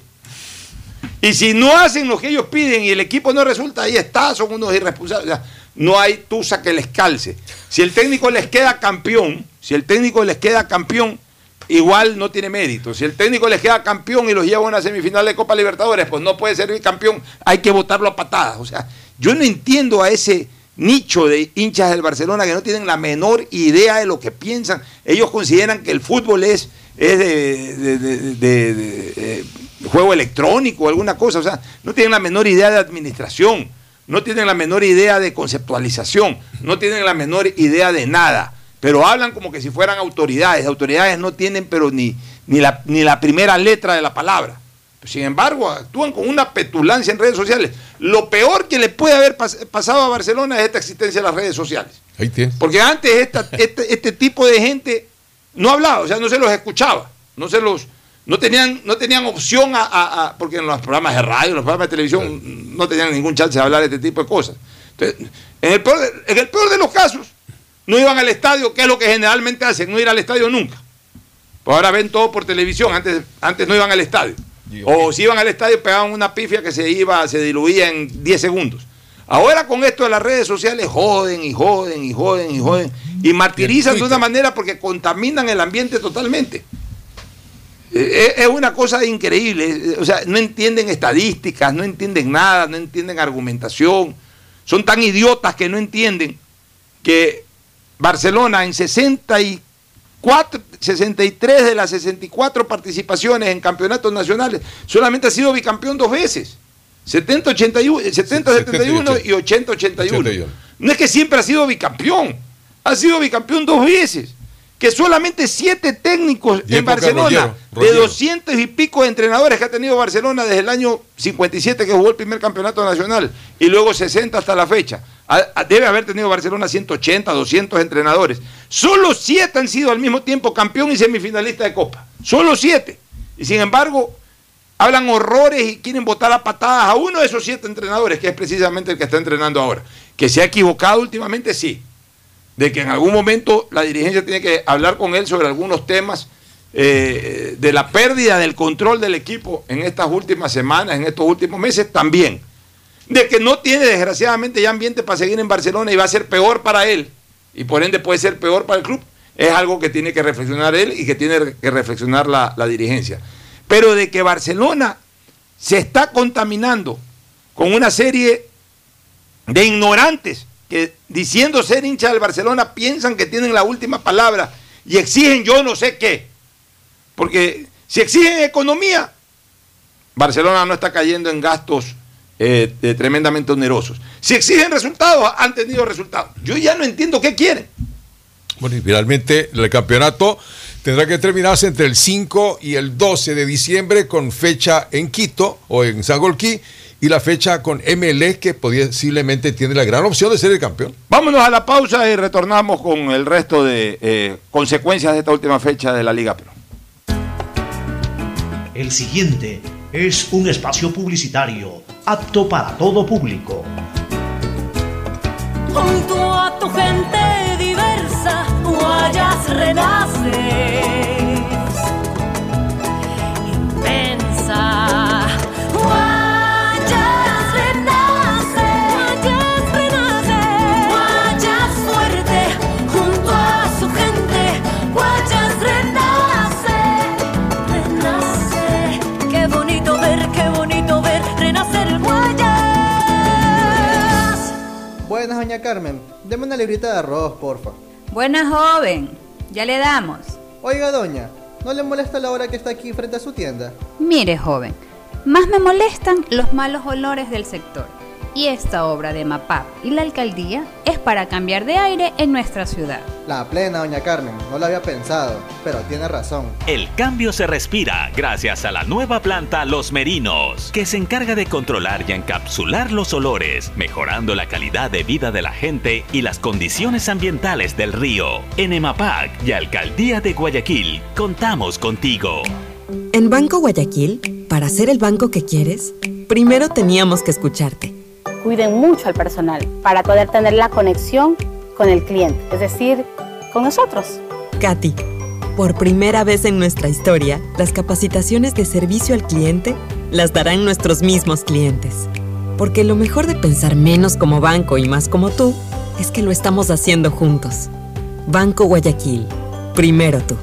Y si no hacen lo que ellos piden y el equipo no resulta, ahí está, son unos irresponsables. O sea, no hay tusa que les calce. Si el técnico les queda campeón, si el técnico les queda campeón, igual no tiene mérito. Si el técnico les queda campeón y los lleva a una semifinal de Copa Libertadores, pues no puede ser campeón, hay que votarlo a patadas. O sea, yo no entiendo a ese nicho de hinchas del Barcelona que no tienen la menor idea de lo que piensan. Ellos consideran que el fútbol es, es de, eh, juego electrónico alguna cosa. O sea, no tienen la menor idea de administración, no tienen la menor idea de conceptualización, no tienen la menor idea de nada. Pero hablan como que si fueran autoridades. Autoridades no tienen, pero ni, ni, la, ni la primera letra de la palabra. Sin embargo, actúan con una petulancia en redes sociales. Lo peor que le puede haber pas- pasado a Barcelona es esta existencia de las redes sociales. Ahí. Porque antes esta- este, este tipo de gente no hablaba, o sea, no se los escuchaba, no se los, no tenían, no tenían opción a, a- a- porque en los programas de radio, en los programas de televisión, no tenían ningún chance de hablar de este tipo de cosas. Entonces, en el peor de, en el peor de los casos, no iban al estadio, que es lo que generalmente hacen, no ir al estadio nunca. Pues ahora ven todo por televisión, antes, antes no iban al estadio. O si iban al estadio pegaban una pifia que se iba, se diluía en 10 segundos. Ahora con esto de las redes sociales joden y joden y joden y joden y martirizan de una manera porque contaminan el ambiente totalmente. Eh, Es es una cosa increíble, eh, o sea, no entienden estadísticas, no entienden nada, no entienden argumentación, son tan idiotas que no entienden que Barcelona en 64, 63 de las 64 participaciones en campeonatos nacionales solamente ha sido bicampeón dos veces. 70, 81, 70, 71 y 80, 81. No es que siempre ha sido bicampeón. ha sido bicampeón dos veces. Que solamente siete técnicos en Barcelona, Rollero, de Rollero. 200 y pico de entrenadores que ha tenido Barcelona desde el año 57 que jugó el primer campeonato nacional y luego 60 hasta la fecha. Ha- ha- Debe haber tenido Barcelona 180, 200 entrenadores. Solo siete han sido al mismo tiempo campeón y semifinalista de Copa. Solo siete. Y sin embargo, hablan horrores y quieren votar a patadas a uno de esos siete entrenadores, que es precisamente el que está entrenando ahora. Que se ha equivocado últimamente, sí. De que en algún momento la dirigencia tiene que hablar con él sobre algunos temas eh, de la pérdida del control del equipo en estas últimas semanas, en estos últimos meses también. De que no tiene desgraciadamente ya ambiente para seguir en Barcelona y va a ser peor para él, y por ende puede ser peor para el club, es algo que tiene que reflexionar él y que tiene que reflexionar la, la dirigencia. Pero de que Barcelona se está contaminando con una serie de ignorantes que diciendo ser hincha del Barcelona piensan que tienen la última palabra y exigen yo no sé qué. Porque si exigen economía, Barcelona no está cayendo en gastos eh, tremendamente onerosos. Si exigen resultados, han tenido resultados. Yo ya no entiendo qué quieren. Bueno, y finalmente el campeonato tendrá que terminarse entre el 5 y el 12 de diciembre con fecha en Quito o en Sangolquí y la fecha con MLE que posiblemente tiene la gran opción de ser el campeón. Vámonos a la pausa y retornamos con el resto de eh, consecuencias de esta última fecha de la Liga Pro. El siguiente es un espacio publicitario apto para todo público. Junto a tu gente diversa, Guayas renaces. Inmensa. Carmen. Deme una librita de arroz, porfa. Buena joven, ya le damos. Oiga, doña, ¿no le molesta la hora que está aquí frente a su tienda? Mire, joven, más me molestan los malos olores del sector. Y esta obra de MAPAP y la alcaldía es para cambiar de aire en nuestra ciudad. La plena, doña Carmen. No lo había pensado, pero tiene razón. El cambio se respira gracias a la nueva planta Los Merinos, que se encarga de controlar y encapsular los olores, mejorando la calidad de vida de la gente y las condiciones ambientales del río. En EMAPAC y Alcaldía de Guayaquil, contamos contigo. En Banco Guayaquil, para ser el banco que quieres, primero teníamos que escucharte. Cuiden mucho al personal para poder tener la conexión con el cliente, es decir, con nosotros. Katy, por primera vez en nuestra historia, las capacitaciones de servicio al cliente las darán nuestros mismos clientes. Porque lo mejor de pensar menos como banco y más como tú es que lo estamos haciendo juntos. Banco Guayaquil, primero tú.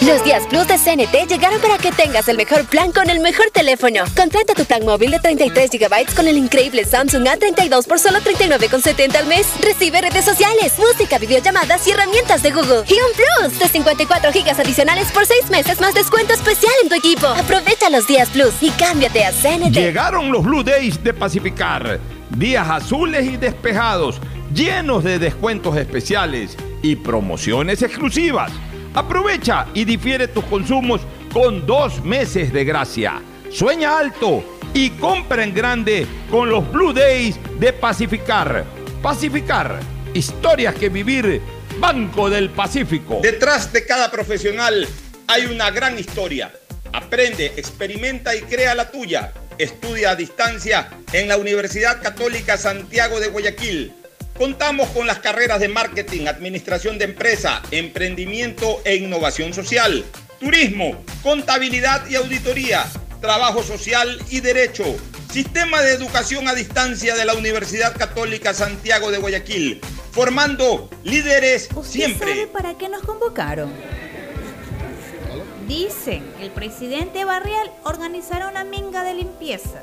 Los días Plus de CNT llegaron para que tengas el mejor plan con el mejor teléfono. Contrata tu plan móvil de 33 GB con el increíble Samsung A32 por solo 39,70 al mes. Recibe redes sociales, música, videollamadas y herramientas de Google. Y un Plus de 54 GB adicionales por 6 meses más descuento especial en tu equipo. Aprovecha los días Plus y cámbiate a CNT. Llegaron los Blue Days de Pacificar. Días azules y despejados, llenos de descuentos especiales y promociones exclusivas. Aprovecha y difiere tus consumos con dos meses de gracia. Sueña alto y compra en grande con los Blue Days de Pacificar. Pacificar, historias que vivir. Banco del Pacífico. Detrás de cada profesional hay una gran historia. Aprende, experimenta y crea la tuya. Estudia a distancia en la Universidad Católica Santiago de Guayaquil. Contamos con las carreras de marketing, administración de empresa, emprendimiento e innovación social, turismo, contabilidad y auditoría, trabajo social y derecho. Sistema de educación a distancia de la Universidad Católica Santiago de Guayaquil, formando líderes siempre. ¿Sabe para qué nos convocaron? Dicen que el presidente Barrial organizará una minga de limpieza.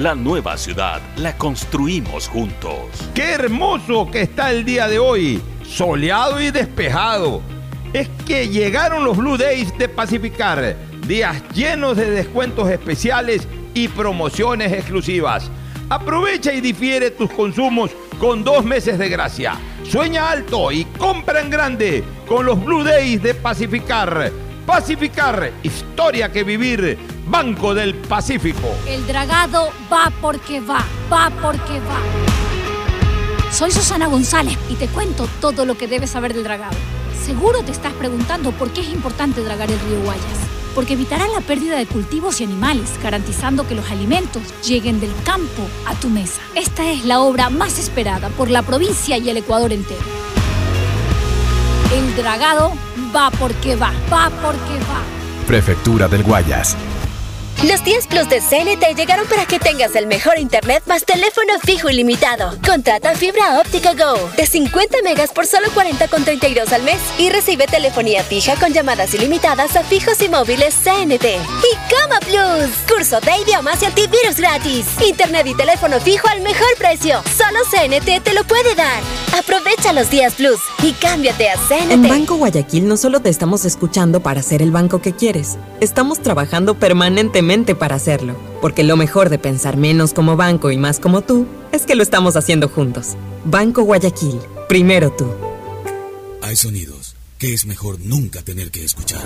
La nueva ciudad la construimos juntos. ¡Qué hermoso que está el día de hoy! Soleado y despejado. Es que llegaron los Blue Days de Pacificar. Días llenos de descuentos especiales y promociones exclusivas. Aprovecha y difiere tus consumos con dos meses de gracia. Sueña alto y compra en grande con los Blue Days de Pacificar. Pacificar, historia que vivir. Banco del Pacífico. El dragado va porque va, va porque va. Soy Susana González y te cuento todo lo que debes saber del dragado. Seguro te estás preguntando por qué es importante dragar el río Guayas. Porque evitará la pérdida de cultivos y animales, garantizando que los alimentos lleguen del campo a tu mesa. Esta es la obra más esperada por la provincia y el Ecuador entero. El dragado va porque va, va porque va. Prefectura del Guayas. Los 10 Plus de CNT llegaron para que tengas el mejor internet más teléfono fijo ilimitado. Contrata fibra óptica Go de 50 megas por solo 40,32 al mes y recibe telefonía fija con llamadas ilimitadas a fijos y móviles CNT. Y Cama Plus, curso de idiomas y antivirus gratis. Internet y teléfono fijo al mejor precio. Solo CNT te lo puede dar. Aprovecha los 10 Plus y cámbiate a CNT. En Banco Guayaquil no solo te estamos escuchando para ser el banco que quieres, estamos trabajando permanentemente para hacerlo, porque lo mejor de pensar menos como banco y más como tú es que lo estamos haciendo juntos. Banco Guayaquil, primero tú. Hay sonidos que es mejor nunca tener que escuchar.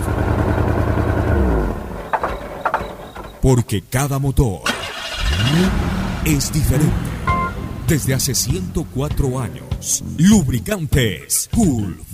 Porque cada motor es diferente. Desde hace 104 años, Lubricantes Gulf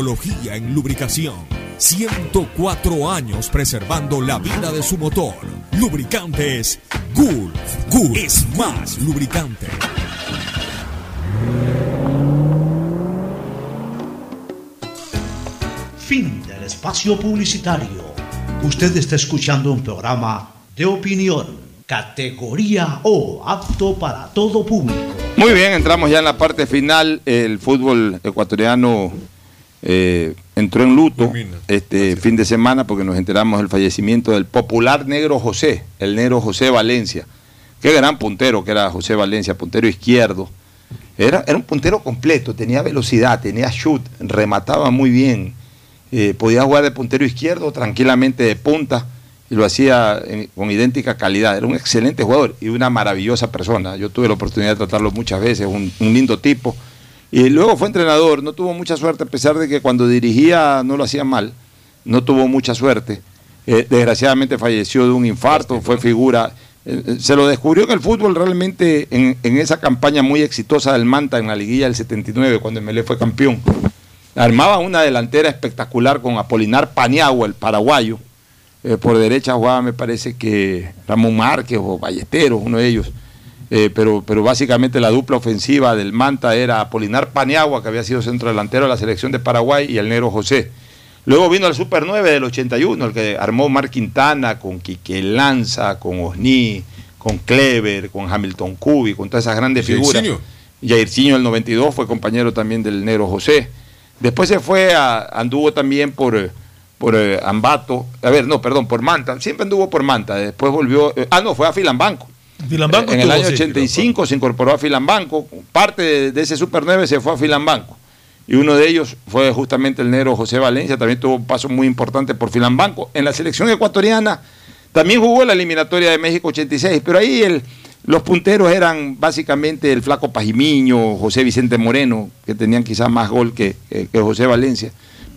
en lubricación. 104 años preservando la vida de su motor. Lubricantes Gulf. Gulf es más lubricante. Fin del espacio publicitario. Usted está escuchando un programa de opinión, categoría O, apto para todo público. Muy bien, entramos ya en la parte final. El fútbol ecuatoriano eh, entró en luto este fin de semana porque nos enteramos del fallecimiento del popular negro José, el negro José Valencia. Qué gran puntero que era José Valencia, puntero izquierdo. Era, era un puntero completo, tenía velocidad, tenía shoot, remataba muy bien. Eh, podía jugar de puntero izquierdo tranquilamente de punta y lo hacía en- con idéntica calidad. Era un excelente jugador y una maravillosa persona. Yo tuve la oportunidad de tratarlo muchas veces, un, un lindo tipo. Y luego fue entrenador, no tuvo mucha suerte, a pesar de que cuando dirigía no lo hacía mal, no tuvo mucha suerte. Eh, desgraciadamente falleció de un infarto, fue figura. eh, eh, se lo descubrió en el fútbol realmente en, en esa campaña muy exitosa del Manta en la liguilla del 79, cuando Melé fue campeón. Armaba una delantera espectacular con Apolinar Paniagua, el paraguayo. Eh, por derecha jugaba, me parece que Ramón Márquez o Ballesteros, uno de ellos. Eh, pero, pero básicamente la dupla ofensiva del Manta era Apolinar Paniagua, que había sido centro delantero de la selección de Paraguay, y el negro José. Luego vino el Super 9 del 81, el que armó Mar Quintana con Quique Lanza, con Osni, con Clever, con Hamilton Cubi, con todas esas grandes figuras. Jairzinho, el 92, fue compañero también del negro José. Después se fue a, anduvo también por, por eh, Ambato, a ver, no, perdón, por Manta, siempre anduvo por Manta, después volvió, eh, ah, no, fue a Filambanco. Filambanco en el año sí, 85 se incorporó a Filambanco, parte de, de ese Super 9 se fue a Filambanco. Y uno de ellos fue justamente el negro José Valencia, también tuvo un paso muy importante por Filambanco. En la selección ecuatoriana también jugó la eliminatoria de México 86, pero ahí el, los punteros eran básicamente el flaco Pajimiño, José Vicente Moreno, que tenían quizás más gol que José Valencia.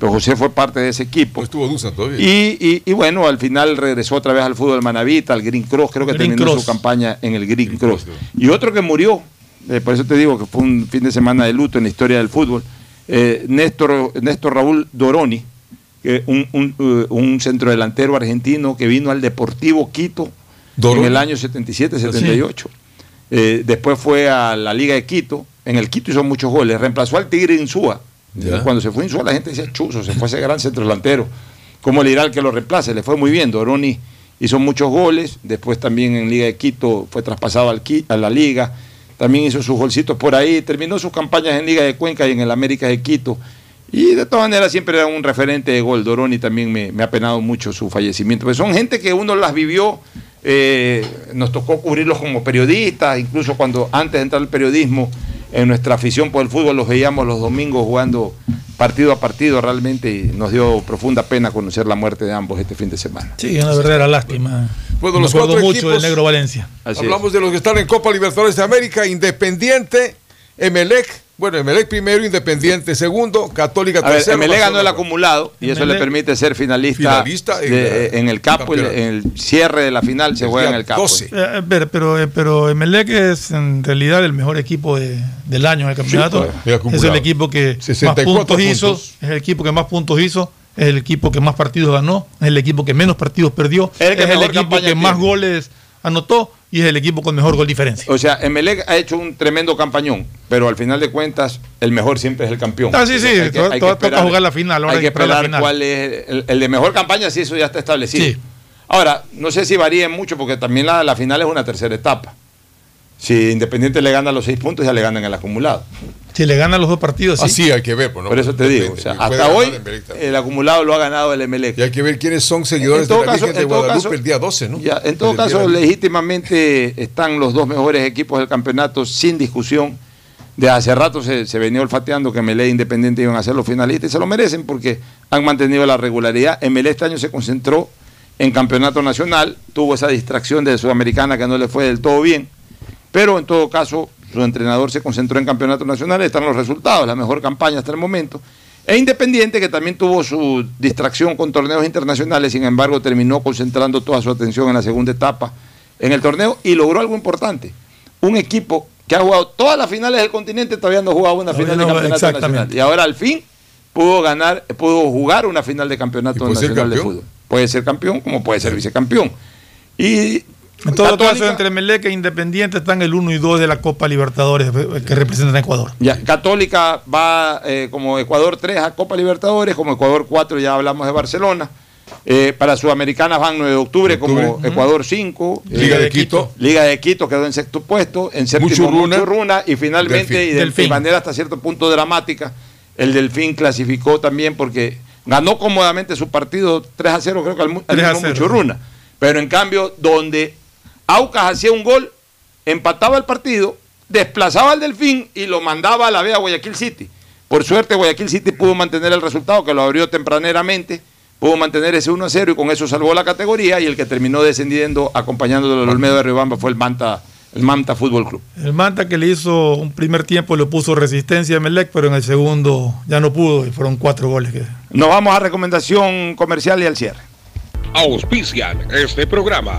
Pero José fue parte de ese equipo. estuvo Dusan todavía. Y, y- y bueno, al final regresó otra vez al fútbol Manavita, al Green Cross, creo que Green terminó Cross. su campaña en el Green Cross. Y otro que murió, eh, por eso te digo que fue un fin de semana de luto en la historia del fútbol, eh, Néstor, Néstor Raúl Doroni, un, un, eh, un centrodelantero argentino que vino al Deportivo Quito en el año 77-78. Eh, después fue a la Liga de Quito, en el Quito hizo muchos goles, reemplazó al Tigre Insúa. Cuando se fue Insúa la gente decía, chuzo, se fue ese gran centrodelantero. ¿Cómo le irá al que lo reemplace? Le fue muy bien. Doroni hizo muchos goles, después también en Liga de Quito fue traspasado al a la Liga, también hizo sus golcitos por ahí, terminó sus campañas en Liga de Cuenca y en el América de Quito. Y de todas maneras siempre era un referente de gol. Doroni también me, me ha penado mucho su fallecimiento. Pues son gente que uno las vivió, eh, nos tocó cubrirlos como periodistas, incluso cuando antes de entrar al periodismo, en nuestra afición por el fútbol los veíamos los domingos jugando partido a partido realmente y nos dio profunda pena conocer la muerte de ambos este fin de semana. Sí, una verdadera lástima. Bueno, los cuatro mucho equipos- del Negro Valencia. Hablamos de los que están en Copa Libertadores de América, Independiente, Emelec, bueno, Emelec primero, Independiente segundo, Católica A tercero. MLE ganó el acumulado y eso le Emelec- permite ser finalista, Finalista en de- la- en el campo, el- en el cierre de la final se El juega en el campo. 12. Eh, pero, pero, eh, pero Emelec es en realidad el mejor equipo de- del año en el campeonato. claro, y acumulado. es el equipo que más 64 puntos hizo, es el equipo que más puntos hizo, es el equipo que más partidos ganó, es el equipo que menos partidos perdió, El que es el equipo que más goles anotó y es el equipo con mejor gol diferencia. O sea, Emelec ha hecho un tremendo campañón, pero al final de cuentas, el mejor siempre es el campeón. Ah, sí, sí, Hay que- hay que esperar- jugar la final, Hay que esperar la esperar final. cuál es el, el de mejor campaña, si eso ya está establecido. Sí. Ahora, no sé si varíe mucho, porque también la, la final es una tercera etapa. Si Independiente le gana los seis puntos, ya le ganan el acumulado. Si le ganan los dos partidos, sí. Así hay que ver, pues, ¿no? Por eso te digo, o sea, Puede hasta hoy Emelec el acumulado lo ha ganado el Emelec. Y hay que ver quiénes son seguidores En todo de la caso- Virgen de en todo Guadalupe caso- el día 12, ¿no? Ya, en todo El caso, día- legítimamente están los dos mejores equipos del campeonato sin discusión. De hace rato se, se venía olfateando que Melé e Independiente iban a ser los finalistas y se lo merecen porque han mantenido la regularidad. Melé este año se concentró en campeonato nacional, tuvo esa distracción de Sudamericana que no le fue del todo bien, pero en todo caso su entrenador se concentró en campeonato nacional, están los resultados, la mejor campaña hasta el momento. E Independiente, que también tuvo su distracción con torneos internacionales, sin embargo terminó concentrando toda su atención en la segunda etapa en el torneo y logró algo importante. Un equipo que ha jugado todas las finales del continente, todavía no ha jugado una Todavía final de campeonato nacional. Y ahora al fin pudo ganar, pudo jugar una final de campeonato nacional de fútbol. Puede ser campeón como puede ser vicecampeón. Y En todo Católica- caso, entre Emelec e Independiente están el 1 y 2 de la Copa Libertadores que representan a Ecuador. Ya, Católica va eh, como Ecuador 3 a Copa Libertadores, como Ecuador 4 ya hablamos de Barcelona. Eh, para Sudamericanas van 9 de octubre, como. Ecuador 5. Liga Eh, de Quito. Liga de Quito quedó en sexto puesto, en séptimo Muchurruna. Y finalmente, Delfín. y de, Delfín. manera hasta cierto punto dramática, el Delfín clasificó también porque ganó cómodamente su partido 3 a 0, creo que al, al 3 a mismo 0. Muchurruna. Pero en cambio, donde Aucas hacía un gol, empataba el partido, desplazaba al Delfín y lo mandaba a la vea a Guayaquil City. Por suerte, Guayaquil City pudo mantener el resultado, que lo abrió tempraneramente, pudo mantener ese 1 a 0 y con eso salvó la categoría. Y el que terminó descendiendo, acompañándolo al Olmedo de Riobamba, fue el Manta, el Manta Fútbol Club. El Manta que le hizo un primer tiempo le puso resistencia a Emelec, pero en el segundo ya no pudo y fueron cuatro goles. Que... Nos vamos a recomendación comercial y al cierre. Auspician este programa.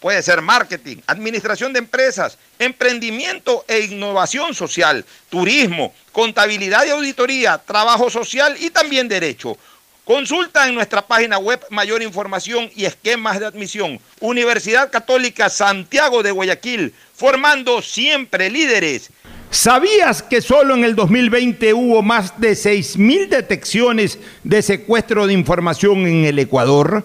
Puede ser marketing, administración de empresas, emprendimiento e innovación social, turismo, contabilidad y auditoría, trabajo social y también derecho. Consulta en nuestra página web mayor información y esquemas de admisión. Universidad Católica Santiago de Guayaquil, formando siempre líderes. ¿Sabías que solo en el 2020 hubo más de 6.000 detecciones de secuestro de información en el Ecuador?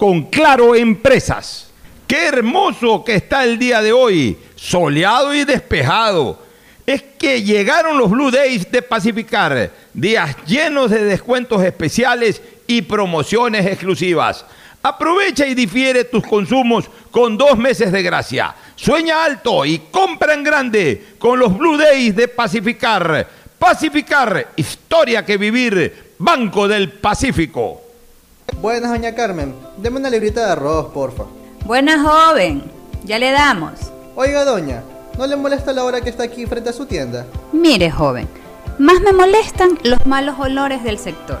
con Claro Empresas. Qué hermoso que está el día de hoy, soleado y despejado es que llegaron los Blue Days de Pacificar, días llenos de descuentos especiales y promociones exclusivas. Aprovecha y difiere tus consumos con dos meses de gracia. Sueña alto y compra en grande con los Blue Days de Pacificar. Pacificar, historia que vivir, Banco del Pacífico. Buenas, doña Carmen. Deme una librita de arroz, porfa. Buenas, joven. Ya le damos. Oiga, doña, ¿No le molesta la hora que está aquí frente a su tienda? Mire, joven, más me molestan los malos olores del sector.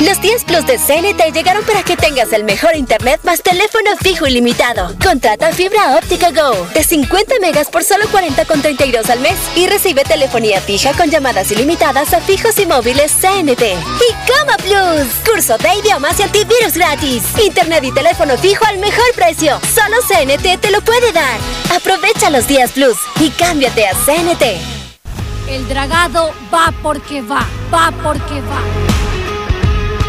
Los 10 Plus de CNT llegaron para que tengas el mejor internet más teléfono fijo ilimitado. Contrata fibra óptica Go de 50 megas por solo 40,32 al mes y recibe telefonía fija con llamadas ilimitadas a fijos y móviles CNT. Y Cama Plus, curso de idiomas y antivirus gratis. Internet y teléfono fijo al mejor precio. Solo CNT te lo puede dar. Aprovecha los 10 Plus y cámbiate a CNT. El dragado va porque va, va porque va.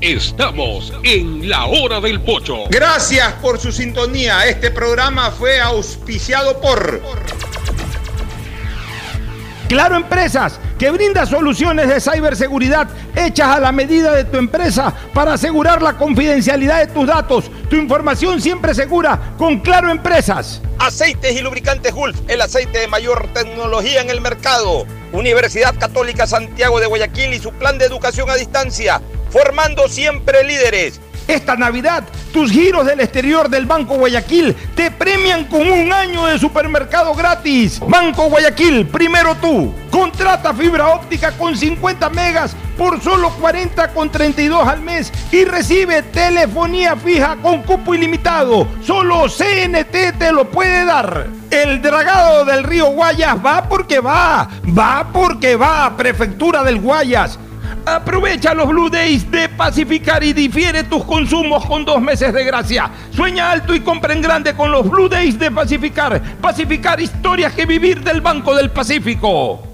Estamos en la hora del pocho. Gracias por su sintonía. Este programa fue auspiciado por Claro Empresas, que brinda soluciones de ciberseguridad hechas a la medida de tu empresa para asegurar la confidencialidad de tus datos. Tu información siempre segura con Claro Empresas. Aceites y lubricantes Gulf, el aceite de mayor tecnología en el mercado. Universidad Católica Santiago de Guayaquil y su plan de educación a distancia formando siempre líderes. Esta Navidad, tus giros del exterior del Banco Guayaquil te premian con un año de supermercado gratis. Banco Guayaquil, primero tú. Contrata fibra óptica con 50 megas por solo 40 con 32 al mes y recibe telefonía fija con cupo ilimitado. Solo CNT te lo puede dar. El dragado del río Guayas va porque va, va porque va, Prefectura del Guayas. Aprovecha los Blue Days de Pacificar y difiere tus consumos con dos meses de gracia. Sueña alto y compra en grande con los Blue Days de Pacificar. Pacificar historias que vivir del Banco del Pacífico.